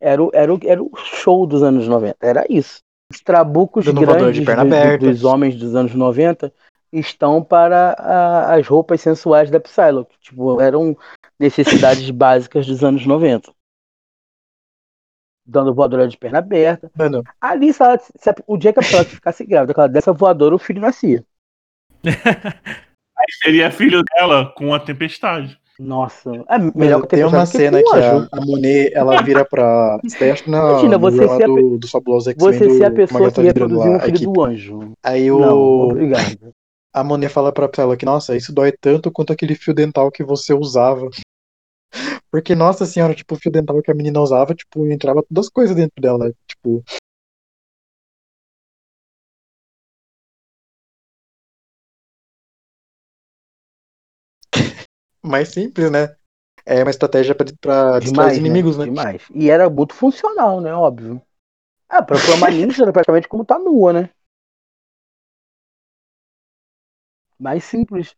Speaker 2: Era o, era, o, era o show dos anos 90, era isso. Os trabucos grandes do, dos homens dos anos 90 estão para a, as roupas sensuais da Psylocke. Tipo, eram necessidades básicas dos anos 90. Dando voadora de perna aberta.
Speaker 4: Mano.
Speaker 2: Ali, se, ela, se o dia que a Psylocke ficasse grávida dessa voadora, o filho nascia.
Speaker 3: Aí seria filho dela com a tempestade.
Speaker 2: Nossa, é melhor
Speaker 4: que Tem uma cena que a, a Monet ela vira pra. Acha na, Imagina,
Speaker 2: você ser a, do,
Speaker 4: do Fabuloso
Speaker 2: Você ser a pessoa que reproduzir um filho do anjo.
Speaker 4: Aí o. Não, obrigado. A Monet fala pra ela que, nossa, isso dói tanto quanto aquele fio dental que você usava. Porque, nossa senhora, tipo, o fio dental que a menina usava, tipo, entrava todas as coisas dentro dela. Tipo, mais simples, né? É uma estratégia para distrair os inimigos, né?
Speaker 2: né? Demais. E era muito funcional, né? Óbvio. Ah, pra uma ninja era praticamente como tá nua, né? Mais simples.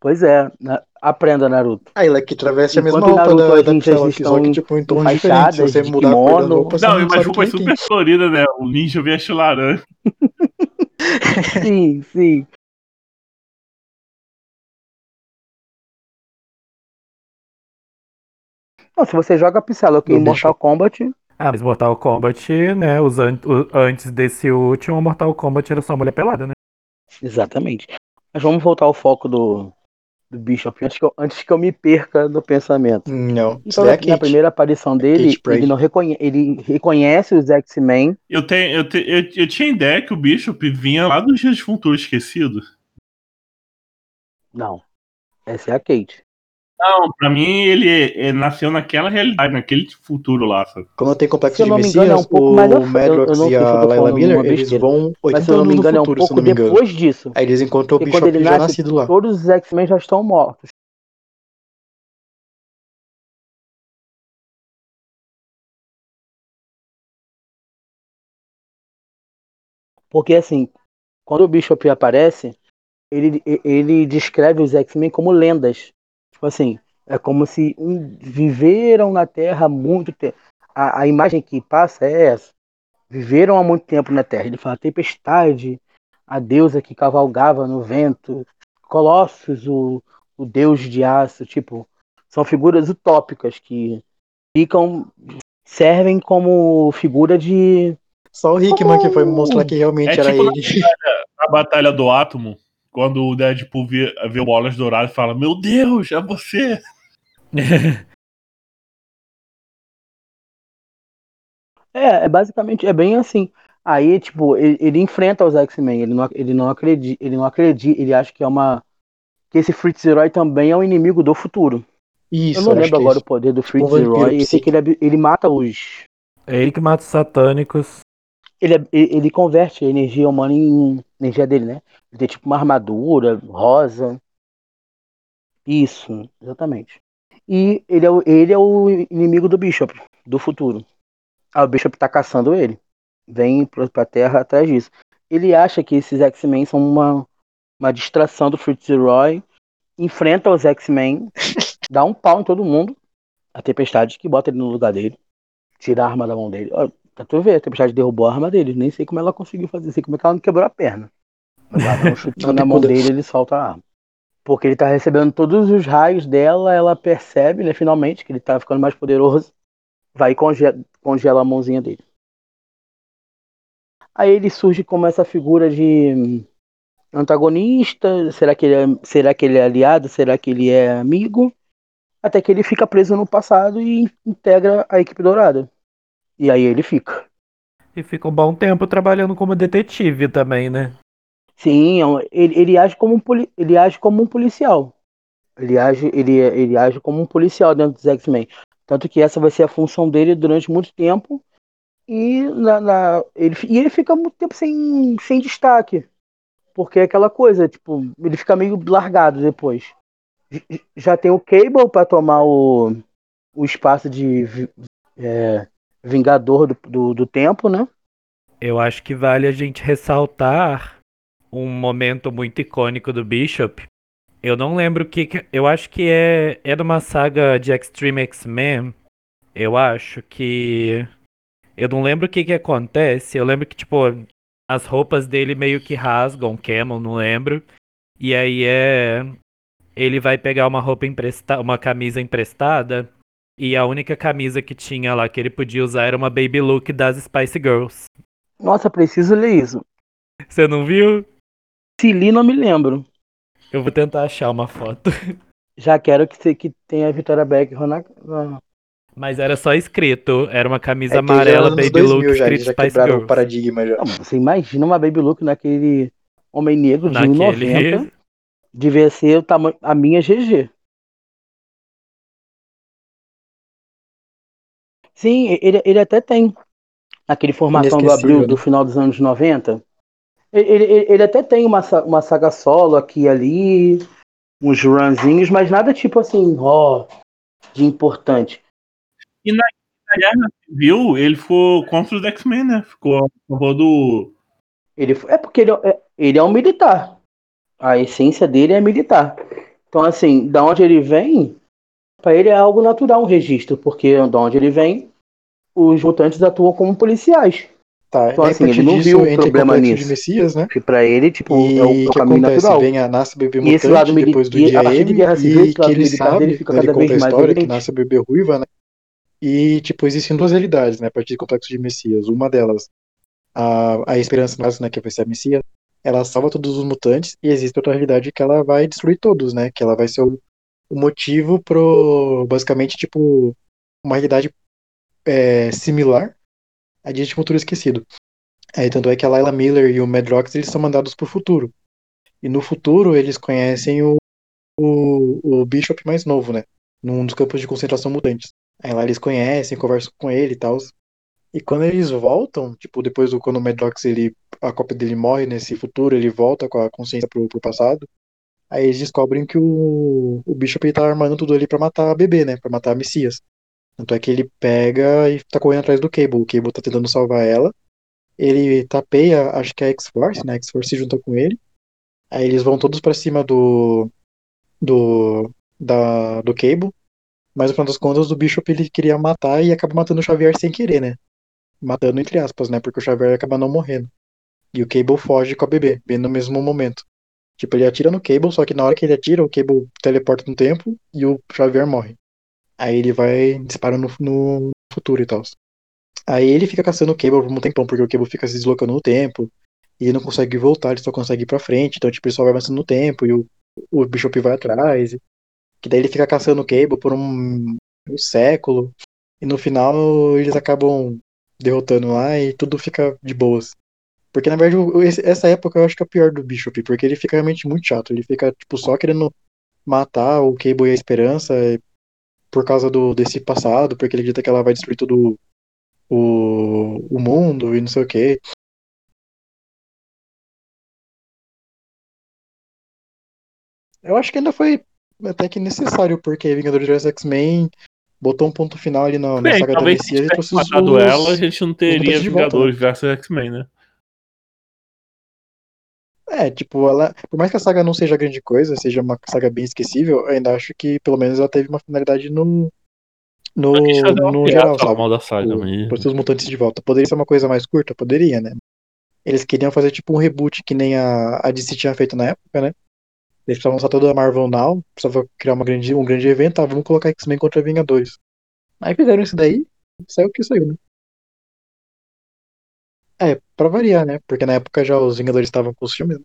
Speaker 2: Pois é, na... aprenda, Naruto.
Speaker 4: Aí, ela que atravessa a mesma roupa Naruto, da, da só que tipo em tom diferente. Se você mudar kimono. a cor da roupa,
Speaker 3: não, mas roupa é super colorida, né? O ninja veste laranja.
Speaker 2: sim, sim. Não, se você joga Psylocke em Mortal Kombat.
Speaker 1: Ah, mas Mortal Kombat, né? Os an antes desse último, Mortal Kombat era só mulher pelada, né?
Speaker 2: Exatamente. Mas vamos voltar ao foco do, do Bishop antes que, eu, antes que eu me perca no pensamento.
Speaker 4: Não.
Speaker 2: Então, é na primeira aparição é dele, ele, não reconhe ele reconhece os X-Men.
Speaker 3: Eu, tenho, eu, te, eu, eu tinha ideia que o Bishop vinha lá dos Dias de Futuro Esquecido.
Speaker 2: Não. Essa é a Kate.
Speaker 3: Não, pra mim ele, ele nasceu naquela realidade, naquele futuro lá, sabe?
Speaker 4: Quando tem complexo
Speaker 2: Se eu
Speaker 4: de
Speaker 2: não me engano, é um
Speaker 4: Messias,
Speaker 2: pouco
Speaker 4: o
Speaker 2: frente. Eu- eu
Speaker 4: Madrox e a Layla Miller, eles
Speaker 2: besteira.
Speaker 4: vão
Speaker 2: Mas
Speaker 4: 80
Speaker 2: se eu não me engano, é um
Speaker 4: futuro, se eu
Speaker 2: pouco
Speaker 4: não me engano.
Speaker 2: depois disso.
Speaker 4: Aí eles encontram o Bishop
Speaker 2: ele
Speaker 4: já
Speaker 2: nasce,
Speaker 4: nascido lá.
Speaker 2: todos os X-Men já estão mortos. Porque assim, quando o Bishop aparece, ele, ele descreve os X-Men como lendas. Tipo assim, é como se um, viveram na Terra há muito tempo. A, a imagem que passa é essa. Viveram há muito tempo na Terra. Ele fala tempestade, a deusa que cavalgava no vento, Colossus, o, o deus de aço, tipo, são figuras utópicas que ficam servem como figura de
Speaker 4: Só o Hickman que foi mostrar que realmente
Speaker 3: É
Speaker 4: era
Speaker 3: tipo
Speaker 4: ele.
Speaker 3: A Batalha do Átomo, quando o Deadpool vê, vê o Bolas Douradas e fala: Meu Deus, é você!
Speaker 2: É, é basicamente, é bem assim. Aí, tipo, ele, ele enfrenta os X-Men, ele não, ele não acredita, ele não acredita, ele acha que é uma que esse Fritz Roy também é um inimigo do futuro.
Speaker 4: Isso,
Speaker 2: eu não
Speaker 4: acho
Speaker 2: lembro
Speaker 4: que é
Speaker 2: agora
Speaker 4: isso.
Speaker 2: o poder do Fritz
Speaker 4: um vampiro
Speaker 2: Roy, eu sei que ele, é- ele mata os
Speaker 1: É ele que mata os satânicos.
Speaker 2: Ele, é- ele converte a energia humana em energia dele, né? Ele tem tipo uma armadura rosa. Isso, exatamente. E ele é, o, ele é o inimigo do Bishop, do futuro. Aí o Bishop tá caçando ele. Vem pra, pra Terra atrás disso. Ele acha que esses X-Men são uma, uma distração do Fritz Roy. Enfrenta os X-Men, dá um pau em todo mundo. A Tempestade que bota ele no lugar dele. Tira a arma da mão dele. Pra tu ver, a Tempestade derrubou a arma dele. Nem sei como ela conseguiu fazer. Sei como é que ela não quebrou a perna. Mas ela dá um chutinho
Speaker 4: Ela
Speaker 2: na mão dele ele solta a arma. Porque ele tá recebendo todos os raios dela, ela percebe, né, finalmente, que ele tá ficando mais poderoso. Vai e congela, congela a mãozinha dele. Aí ele surge como essa figura de hum, antagonista. Será que ele é, será que ele é aliado? Será que ele é amigo? Até que ele fica preso no passado e integra a equipe dourada. E aí ele fica.
Speaker 1: E fica um bom tempo trabalhando como detetive também, né?
Speaker 2: Sim, é ele, ele age como um ele age como um policial. Ele age, ele, ele age como um policial dentro dos X-Men. Tanto que essa vai ser a função dele durante muito tempo. E, na, na- ele, e ele fica muito tempo sem, sem destaque. Porque é aquela coisa, tipo, ele fica meio largado depois. Já tem o Cable para tomar o, o espaço de é, Vingador do, do, do Tempo, né?
Speaker 1: Eu acho que vale a gente ressaltar um momento muito icônico do Bishop. Eu não lembro o que. Eu acho que é, é numa saga de Extreme X-Men. Eu acho que. Eu não lembro o que que acontece. Eu lembro que, tipo, as roupas dele meio que rasgam, queimam, não lembro. E aí é. Ele vai pegar uma roupa emprestada, uma camisa emprestada. E a única camisa que tinha lá que ele podia usar era uma baby look das Spice Girls.
Speaker 2: Nossa, preciso ler isso.
Speaker 1: Você não viu?
Speaker 2: Se li, não me lembro.
Speaker 1: Eu vou tentar achar uma foto.
Speaker 2: Já quero que, você, que tenha a Vitória Beckham na, na-
Speaker 1: Mas era só escrito. Era uma camisa
Speaker 4: É era
Speaker 1: amarela Baby
Speaker 4: 2000
Speaker 1: Look
Speaker 4: já,
Speaker 1: escrito
Speaker 4: já
Speaker 1: Spice
Speaker 4: quebraram o
Speaker 1: Girls.
Speaker 4: paradigma já.
Speaker 2: Não, você imagina uma Baby Look naquele Homem Negro de
Speaker 1: Naquele.
Speaker 2: 1,90. Devia ser o tamanho, a minha GG. Sim, ele, ele até tem. Naquele formação do Abril
Speaker 4: né?
Speaker 2: do final dos anos 90. Ele, ele, ele até tem uma, uma saga solo aqui e ali, uns runzinhos, mas nada tipo assim, ó, de importante.
Speaker 3: Na Guerra Civil, ele ficou contra os X-Men, né? Ficou a favor do.
Speaker 2: Ele, é porque ele, é- ele é um militar. A essência dele é militar. Então, assim, da onde ele vem, para ele é algo natural um registro, porque da onde ele vem, os mutantes atuam como policiais.
Speaker 4: Tá,
Speaker 2: Então, assim, ele não viu o problema
Speaker 4: Complexo
Speaker 2: nisso.
Speaker 4: de Messias, né?
Speaker 2: Que para ele, tipo,
Speaker 4: E
Speaker 2: é o,
Speaker 4: que
Speaker 2: caminho
Speaker 4: acontece?
Speaker 2: natural.
Speaker 4: Vem a nasce bebê
Speaker 2: E esse lado
Speaker 4: mutante depois do dia
Speaker 2: a partir de
Speaker 4: M
Speaker 2: Guerra Civil,
Speaker 4: e que ele sabe,
Speaker 2: dele fica
Speaker 4: ele
Speaker 2: cada
Speaker 4: conta a história que nasce bebê ruiva, né? E, tipo, existem duas realidades, né? A partir do complexo de Messias. Uma delas, a, a esperança nossa, né? Que vai ser a Messias, ela salva todos os mutantes e existe outra realidade que ela vai destruir todos, né? Que ela vai ser o, o motivo pro, basicamente, tipo, uma realidade é, similar a de Futuro Esquecido. Aí, tanto é que a Layla Miller e o Madrox, eles são mandados pro futuro. E no futuro, eles conhecem o o, o Bishop mais novo, né? Num dos campos de concentração mutantes. Aí lá eles conhecem, conversam com ele e tal. E quando eles voltam, tipo, depois do quando o Madrox, ele, a cópia dele morre nesse futuro, ele volta com a consciência pro, pro passado. Aí eles descobrem que o, o Bishop tá armando tudo ali pra matar a bebê, né? Pra matar a Messias. Tanto é que ele pega e tá correndo atrás do Cable. O Cable tá tentando salvar ela. Ele tapeia, acho que é a X-Force, né? A X-Force se junta com ele. Aí eles vão todos pra cima do. do. Da, do Cable. Mas no final das contas, o Bishop ele queria matar e acaba matando o Xavier sem querer, né? Matando entre aspas, né? Porque o Xavier acaba não morrendo. E o Cable foge com a bebê, bem no mesmo momento. Tipo, ele atira no Cable, só que na hora que ele atira, o Cable teleporta no tempo e o Xavier morre. Aí ele vai dispara no, futuro e tal. Aí ele fica caçando o Cable por um tempão, porque o Cable fica se deslocando no tempo. E ele não consegue voltar, ele só consegue ir pra frente. Então, tipo, ele só vai avançando no tempo e o, o Bishop vai atrás. Que daí ele fica caçando o Cable por um, um século. E no final eles acabam derrotando lá e tudo fica de boas. Porque na verdade essa época eu acho que é a pior do Bishop, porque ele fica realmente muito chato. Ele fica, tipo, só querendo matar o Cable e a Esperança por causa do, desse passado, porque ele acredita que ela vai destruir todo o, o mundo e não sei o que. Eu acho que ainda foi até que necessário, porque Vingadores vs X-Men botou um ponto final ali na,
Speaker 3: Bem,
Speaker 4: na saga da Messias e trouxe os,
Speaker 3: ela, a gente não teria Vingadores vs X-Men, né?
Speaker 4: É, tipo, ela, por mais que a saga não seja grande coisa, seja uma saga bem esquecível, eu ainda acho que pelo menos ela teve uma finalidade no, no, no geral, sabe?
Speaker 3: mal da saga mesmo.
Speaker 4: Trouxe os mutantes de volta. Poderia ser uma coisa mais curta? Poderia, né? Eles queriam fazer tipo um reboot que nem a, a DC tinha feito na época, né? Eles precisavam lançar toda a Marvel Now, precisavam criar uma grande, um grande evento, ah, vamos colocar X-Men contra Vingadores. Aí fizeram isso daí, saiu o que saiu, né? É, pra variar, né? Porque na época já os Vingadores estavam com os filmes. né?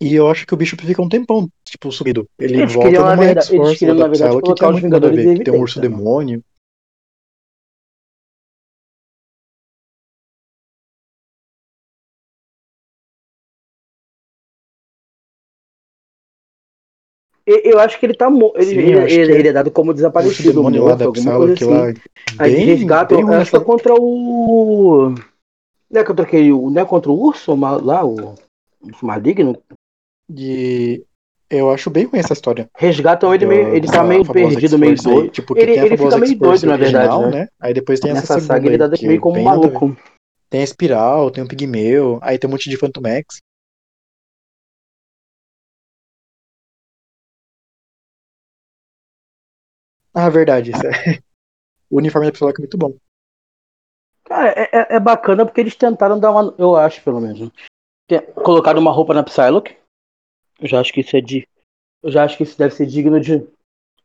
Speaker 4: E eu acho que o Bishop fica um tempão, tipo, sumido. Ele
Speaker 2: Eles
Speaker 4: volta numa
Speaker 2: verdade- eles
Speaker 4: X-Force,
Speaker 2: queriam,
Speaker 4: lá da
Speaker 2: na verdade,
Speaker 4: Psylocke, que
Speaker 2: os
Speaker 4: muito nada a
Speaker 2: Vingadores
Speaker 4: ver, tem um urso
Speaker 2: evidência, né?
Speaker 4: demônio.
Speaker 2: Eu acho que ele tá mo- ele, ele,
Speaker 4: é.
Speaker 2: ele é dado como
Speaker 4: O
Speaker 2: desaparecido,
Speaker 4: demônio lá
Speaker 2: morto,
Speaker 4: da
Speaker 2: alguma coisa
Speaker 4: Psylocke
Speaker 2: assim.
Speaker 4: lá,
Speaker 2: Aí
Speaker 4: bem,
Speaker 2: resgatam,
Speaker 4: bem
Speaker 2: acho que é contra o. Não é contra aquele. Não é contra o urso lá, o. o maligno?
Speaker 4: De... Eu acho bem ruim essa história.
Speaker 2: Resgatam ele meio. Ele tá meio perdido, meio doido.
Speaker 4: Tipo,
Speaker 2: Ele, ele fica meio doido, na verdade,
Speaker 4: original,
Speaker 2: né?
Speaker 4: né? Aí depois tem essa
Speaker 2: Nessa
Speaker 4: segunda
Speaker 2: saga ele
Speaker 4: que
Speaker 2: meio
Speaker 4: é
Speaker 2: como
Speaker 4: ver.
Speaker 2: maluco.
Speaker 4: Tem a Espiral, tem o Pigmeu, aí tem um monte de Phantom X. Ah, verdade. isso é- O uniforme da Psylocke é muito bom.
Speaker 2: Cara, é, é- é bacana porque eles tentaram dar uma. Eu acho, pelo menos. né? Colocaram uma roupa na Psylocke. Eu já acho que isso é de. Eu já acho que isso deve ser digno de.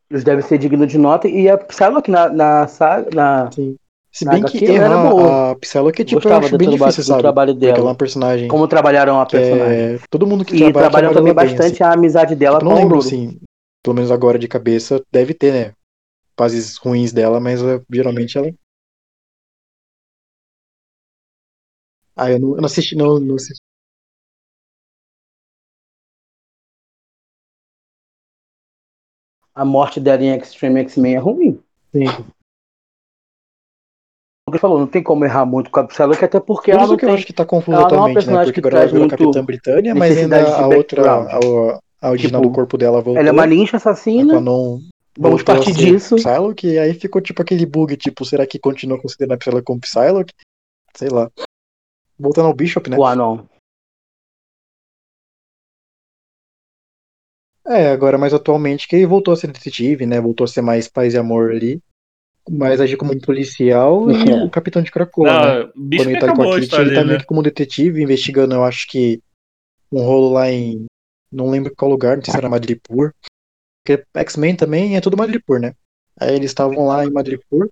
Speaker 2: Isso deve ser digno de nota. E a Psylocke na, na saga. Na,
Speaker 4: Sim. Se bem que
Speaker 2: ela era
Speaker 4: errar
Speaker 2: boa.
Speaker 4: a Psylocke, tipo, eu
Speaker 2: gostava
Speaker 4: acho
Speaker 2: do,
Speaker 4: bem difícil, sabe?
Speaker 2: trabalho
Speaker 4: é
Speaker 2: dela.
Speaker 4: uma personagem
Speaker 2: Como trabalharam a
Speaker 4: que
Speaker 2: personagem.
Speaker 4: é... Todo mundo que
Speaker 2: E
Speaker 4: trabalha,
Speaker 2: trabalham
Speaker 4: trabalha
Speaker 2: também
Speaker 4: bem,
Speaker 2: bastante
Speaker 4: assim.
Speaker 2: a amizade dela
Speaker 4: Tipo,
Speaker 2: com
Speaker 4: não lembro,
Speaker 2: Aurora.
Speaker 4: assim, pelo menos agora de cabeça, deve ter, né? Fases ruins dela, mas eh, geralmente ela... Ah, eu não, eu não assisti, não, não assisti.
Speaker 2: A morte dela em Extreme X-Men é ruim.
Speaker 4: Sim.
Speaker 2: O que falou, não tem como errar muito com a Psylocke, até porque
Speaker 4: Por
Speaker 2: ela
Speaker 4: isso
Speaker 2: não
Speaker 4: que eu
Speaker 2: tem.
Speaker 4: acho que tá confuso
Speaker 2: ela não é
Speaker 4: atualmente, né?
Speaker 2: personagem
Speaker 4: Porque
Speaker 2: que
Speaker 4: agora ela virou Capitã Britânia, mas ainda a outra, a, a original
Speaker 2: Tipo,
Speaker 4: do corpo dela voltou.
Speaker 2: Ela é uma ninja
Speaker 4: A
Speaker 2: assassina.
Speaker 4: Quanon
Speaker 2: Vamos partir disso.
Speaker 4: Psylocke, e aí ficou tipo aquele bug, tipo, será que continua considerando a Psylocke como Psylocke? Sei lá. Voltando ao Bishop, né?
Speaker 2: O Anon.
Speaker 4: É, agora mais atualmente que ele voltou a ser detetive, né? Voltou a ser mais paz e amor ali. Mais agir como um policial e
Speaker 2: É.
Speaker 4: o capitão de Krakoa, né?
Speaker 3: Não, bicho
Speaker 4: Quando ele tá com
Speaker 3: acabou
Speaker 4: a
Speaker 3: a
Speaker 4: Kit,
Speaker 3: história
Speaker 4: ele tá meio
Speaker 3: né?
Speaker 4: que como detetive, investigando, eu acho que um rolo lá em. Não lembro qual lugar, não sei se era Madripoor. Porque X-Men também é tudo Madripoor, né? Aí eles estavam lá em Madripoor.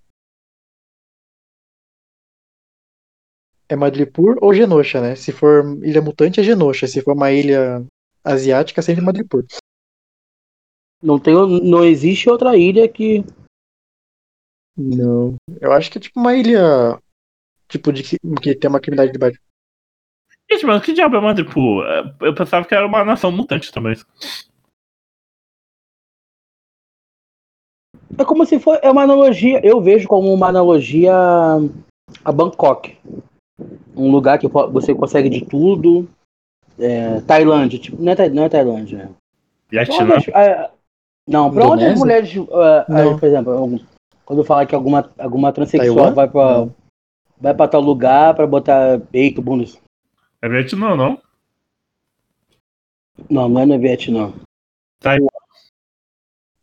Speaker 4: É Madripoor ou Genosha, né? Se for ilha mutante, é Genosha. Se for uma ilha asiática, é sempre Madripoor.
Speaker 2: Não, tem, não existe outra ilha que.
Speaker 4: Não. Eu acho que é tipo uma ilha. Tipo, de que, que tem uma criminalidade de baixo.
Speaker 3: Gente, mas que diabo é Madripoor? É, Eu pensava que era uma nação mutante também.
Speaker 2: É como se for. É uma analogia. Eu vejo como uma analogia a Bangkok. Um lugar que você consegue de tudo. É, Tailândia, tipo, não é, não é Tailândia.
Speaker 3: Vietnã.
Speaker 2: É, não, pra onde as mulheres. Uh, por exemplo, quando fala que alguma, alguma transexual Taiwan? vai pra. Não. Vai pra tal lugar pra botar peito, bunda.
Speaker 3: É Vietnã, não?
Speaker 2: Não, não é no Vietnã.
Speaker 3: Taiwan.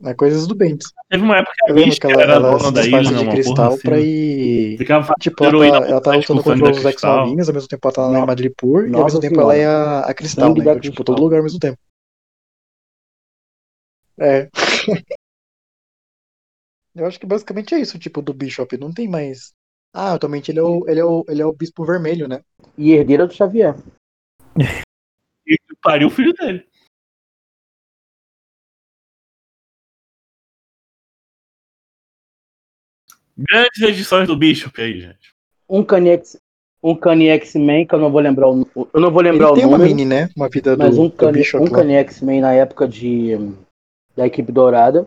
Speaker 4: É coisas do Bentes.
Speaker 3: Teve uma época que, a que ela, era ela dona da ilha,
Speaker 4: de cristal assim. pra ir. Ficava tipo, ela, tá, ela tá lutando contra os ex-novinhos, ao mesmo tempo ela tá na Madripoor, e ao mesmo tempo ela é a, a cristal, né? Então, tipo, todo lugar ao mesmo tempo. É. Eu acho que basicamente é isso, tipo, do Bishop. Não tem mais. Ah, atualmente ele é o, ele é o, ele é o Bispo Vermelho, né?
Speaker 2: E herdeira do Xavier.
Speaker 3: e pariu o filho dele. Grandes edições do Bishop aí, gente.
Speaker 2: Um Kanye X, um Kanye X-Men, que eu não vou lembrar o, eu não vou lembrar
Speaker 4: ele
Speaker 2: o
Speaker 4: tem número, uma mini, né? Uma vida do,
Speaker 2: mas um Kanye,
Speaker 4: Bishop
Speaker 2: um Kanye X-Men na época de da equipe dourada,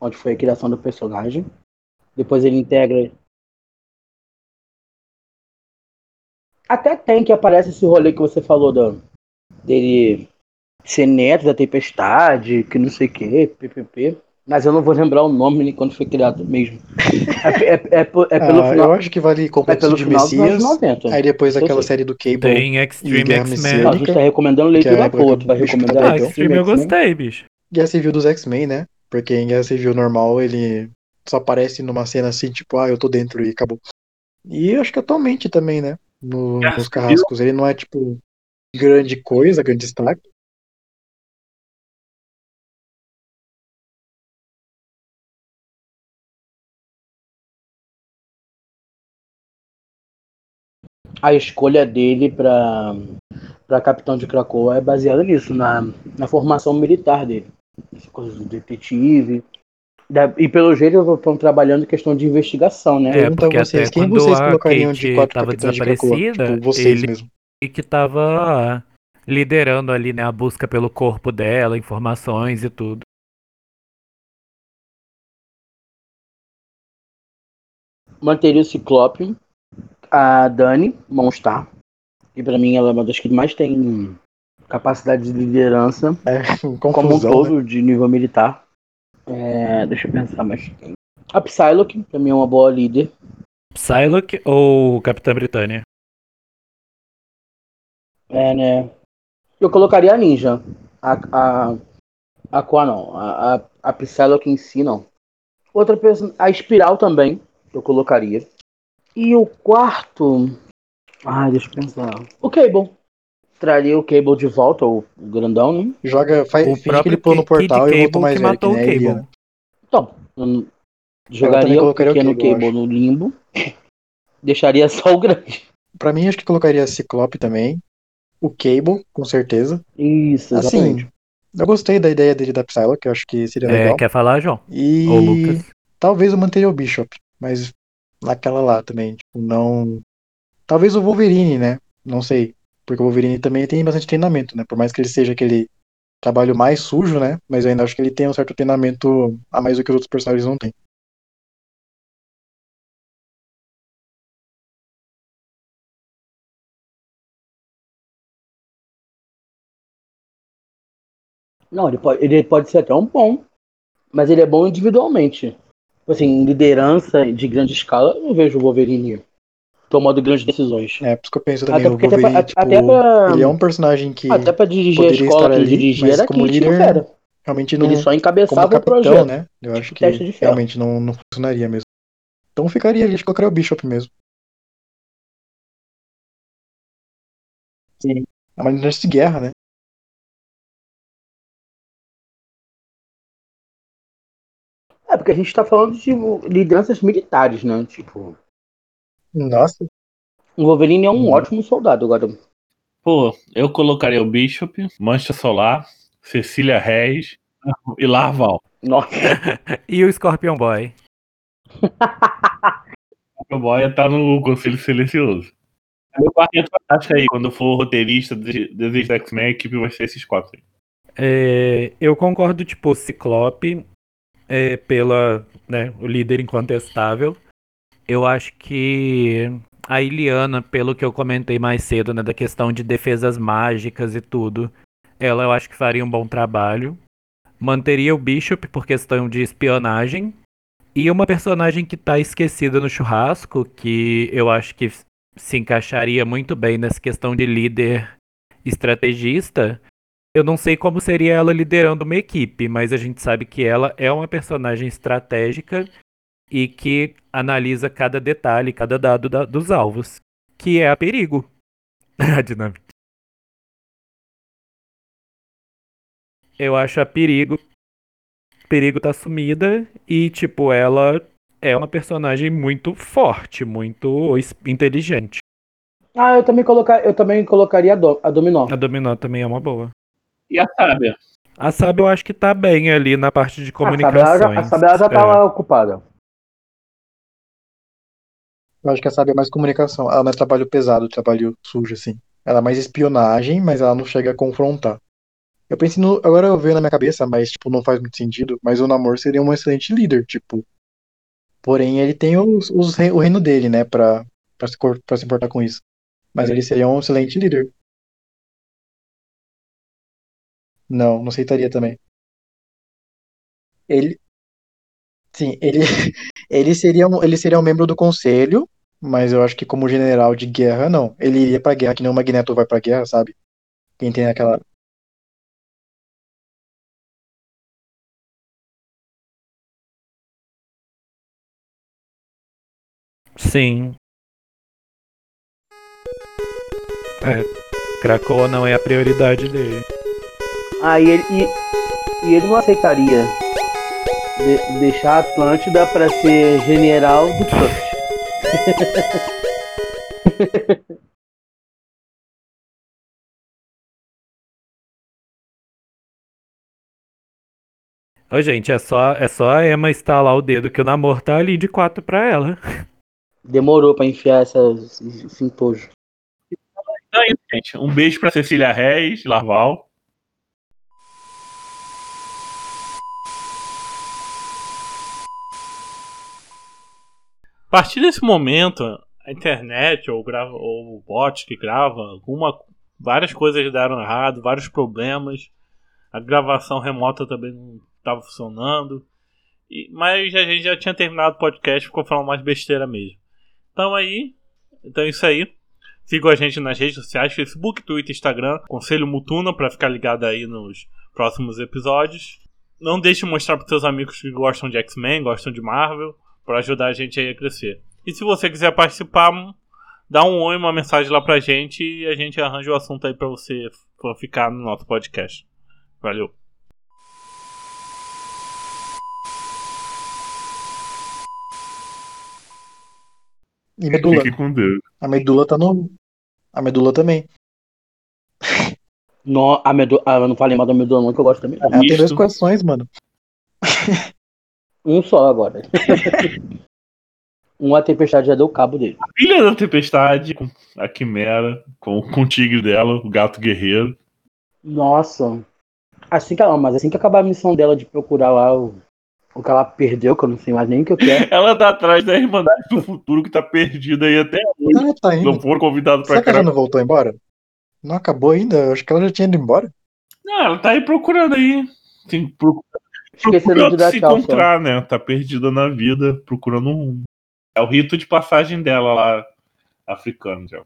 Speaker 2: onde foi a criação do personagem. Depois ele integra Até tem que aparece esse rolê que você falou do, dele ser neto da tempestade, que não sei o que, ppp. Mas eu não vou lembrar o nome nem quando foi criado mesmo. É, é, é, é pelo
Speaker 4: ah, final. Eu acho que vale Complexo é de Messias. 90. Aí depois aquela série do Cable.
Speaker 1: Tem Extreme X-Men.
Speaker 2: A gente tá recomendando leitura é boa. Tu vai recomendar
Speaker 1: ah, Extreme eu gostei, bicho.
Speaker 4: Guerra Civil dos X-Men, né? Porque em Guerra Civil normal ele só aparece numa cena assim, tipo, ah, eu tô dentro e acabou. E acho que atualmente também, né? No, nos carrascos. Ele não é, tipo, grande coisa, grande destaque.
Speaker 2: A escolha dele para para capitão de Krakow é baseada nisso, na, na formação militar dele. Essa coisa do detetive. Da, e pelo jeito estão trabalhando questão de investigação, né?
Speaker 1: É, a vocês, quem vocês colocariam de quatro capitães de Krakow? Tipo, vocês ele, mesmo. E que tava liderando ali, né, a busca pelo corpo dela, informações e tudo.
Speaker 2: Manteria o Ciclope, a Dani Monstar, e para mim ela é uma das que mais tem capacidade de liderança,
Speaker 4: é,
Speaker 2: como um todo, né? de nível militar. É, deixa eu pensar mais. A Psylocke, pra mim é uma boa líder.
Speaker 1: Psylocke ou Capitã Britânia?
Speaker 2: É, né? Eu colocaria a Ninja. A, a, a qual não. A, a, a Psylocke em si, não. Outra pessoa. A Espiral também, eu colocaria. E o quarto. Ai, deixa eu pensar. O Cable. Traria o Cable de volta, o grandão, né?
Speaker 4: Joga, faz, o finge que ele pôs no portal e voltou mais que matou velho, o Cable. Né?
Speaker 2: Então, jogaria o pequeno Cable, Cable no limbo. Deixaria só o grande.
Speaker 4: Pra mim, acho que colocaria Ciclope também. O Cable, com certeza.
Speaker 2: Isso,
Speaker 4: assim, exatamente. Assim, eu gostei da ideia dele da Psylocke, que eu acho que seria é, legal.
Speaker 1: Quer falar, João?
Speaker 4: E Ou Lucas? talvez eu manteria o Bishop, mas naquela lá também, tipo, não... Talvez o Wolverine, né? Não sei. Porque o Wolverine também tem bastante treinamento, né? Por mais que ele seja aquele trabalho mais sujo, né? Mas eu ainda acho que ele tem um certo treinamento a mais do que os outros personagens não têm.
Speaker 2: Não, ele pode, ele pode ser até um bom, mas ele é bom individualmente. Tipo assim, liderança de grande escala, eu não vejo o Wolverine tomando grandes decisões.
Speaker 4: É, por isso que eu penso também, até o Wolverine, até pra, tipo, até pra, ele é um personagem que
Speaker 2: Até pra dirigir a escola que ele dirigia era
Speaker 4: como líder, fera. Realmente não,
Speaker 2: ele só encabeçava capitão, o projeto.
Speaker 4: Né? Eu acho que realmente não, não funcionaria mesmo. Então ficaria ali, acho que eu queria o Bishop mesmo. Sim. É uma liderança de guerra, né?
Speaker 2: É, porque a gente tá falando de lideranças militares, né? Tipo.
Speaker 4: Nossa.
Speaker 2: O Wolverine é um hum. ótimo soldado agora.
Speaker 3: Pô, eu colocaria o Bishop, Mancha Solar, Cecília Reis e Larval.
Speaker 2: Nossa.
Speaker 1: e o Scorpion Boy.
Speaker 3: o Scorpion Boy tá no Conselho Silencioso. Meu quarteto acha aí, quando for roteirista dos X-Men, a equipe vai ser esses quatro aí.
Speaker 1: É, eu concordo, tipo, Ciclope, é, pela né, o líder incontestável. Eu acho que a Iliana, pelo que eu comentei mais cedo, né, da questão de defesas mágicas e tudo, ela eu acho que faria um bom trabalho. Manteria o Bishop por questão de espionagem. E uma personagem que tá esquecida no churrasco, que eu acho que se encaixaria muito bem nessa questão de líder estrategista. Eu não sei como seria ela liderando uma equipe, mas a gente sabe que ela é uma personagem estratégica e que analisa cada detalhe, cada dado da, dos alvos, que é a perigo. a dinâmica. Eu acho a perigo. Perigo tá sumida e, tipo, ela é uma personagem muito forte, muito inteligente.
Speaker 2: Ah, eu também, colocar, eu também colocaria a, do, a Dominó.
Speaker 1: A Dominó também é uma boa.
Speaker 3: E a Sábia?
Speaker 1: A Sábia eu acho que tá bem ali na parte de comunicações.
Speaker 2: A Sábia, já, já tá é. lá ocupada.
Speaker 4: Eu acho que a Sábia é mais comunicação. Ela não é trabalho pesado, trabalho sujo, assim. Ela é mais espionagem, mas ela não chega a confrontar. Eu pensei no. Agora eu vejo na minha cabeça, mas, tipo, não faz muito sentido. Mas o Namor seria um excelente líder, tipo. Porém, ele tem os, os, o reino dele, né, pra, pra, se, pra se importar com isso. Mas ele seria um excelente líder. Não, não aceitaria também. Ele. Sim, ele, ele, seria um, ele seria um membro do conselho, mas eu acho que como general de guerra, não. Ele iria pra guerra, que nem o Magneto vai pra guerra, sabe? Quem tem aquela.
Speaker 1: Sim. É, Krakoa não é a prioridade dele.
Speaker 2: Ah, e ele, e, e ele não aceitaria de, deixar a Atlântida para ser general do Kurt.
Speaker 1: Ô, gente, é só, é só a Emma estalar o dedo que o namoro tá ali de quatro pra ela.
Speaker 2: Demorou pra enfiar essa, esse empojo.
Speaker 3: Então é isso, gente. Um beijo pra Cecília Reis, Larval. A partir desse momento, a internet ou, grava, ou o bot que grava, alguma, várias coisas deram errado, vários problemas. A gravação remota também não estava funcionando. E, mas a gente já tinha terminado o podcast, ficou falando mais besteira mesmo. Então aí, então é isso aí. Sigam a gente nas redes sociais, Facebook, Twitter, Instagram, Conselho Mutuna para ficar ligado aí nos próximos episódios. Não deixe de mostrar para seus amigos que gostam de X-Men, gostam de Marvel para ajudar a gente aí a crescer. E se você quiser participar, dá um oi, uma mensagem lá pra gente e a gente arranja o assunto aí para você ficar no nosso podcast. Valeu.
Speaker 4: E medula.
Speaker 3: Fique com Deus.
Speaker 4: A medula tá no. A medula também.
Speaker 2: No, a medula. Ah, eu não falei mal da medula, não, que eu gosto também.
Speaker 4: Ela tem dois corações, mano.
Speaker 2: Um só agora. Uma tempestade já deu cabo dele.
Speaker 3: Filha da tempestade, a quimera, com, com o tigre dela, o gato guerreiro.
Speaker 2: Nossa. Assim que ela, mas assim que acabar a missão dela de procurar lá o, o que ela perdeu, que eu não sei mais nem o que eu quero.
Speaker 3: ela tá atrás da Irmandade do Futuro que tá perdida aí até hoje.
Speaker 4: Ela tá indo.
Speaker 3: Não foram convidados pra
Speaker 4: Será que ela não voltou embora? Não acabou ainda? Eu acho que ela já tinha ido embora.
Speaker 3: Não, ela tá aí procurando aí. Tem, procurando
Speaker 2: Esqueceram de dar
Speaker 3: se
Speaker 2: tchau.
Speaker 3: encontrar, né? Tá perdida na vida, procurando um rumo. É o rito de passagem dela lá, africano já.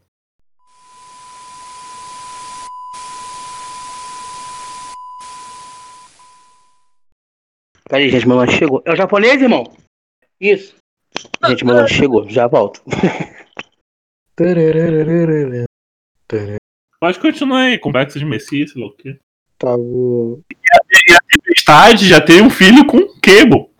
Speaker 2: Peraí, gente, meu lanche chegou. É o japonês, irmão? Isso. Gente, meu lanche chegou, já volto.
Speaker 3: Pode continuar aí, complexo de Messias, sei lá o quê.
Speaker 4: Tá, o...
Speaker 3: Tempestade já tem um filho com Cable.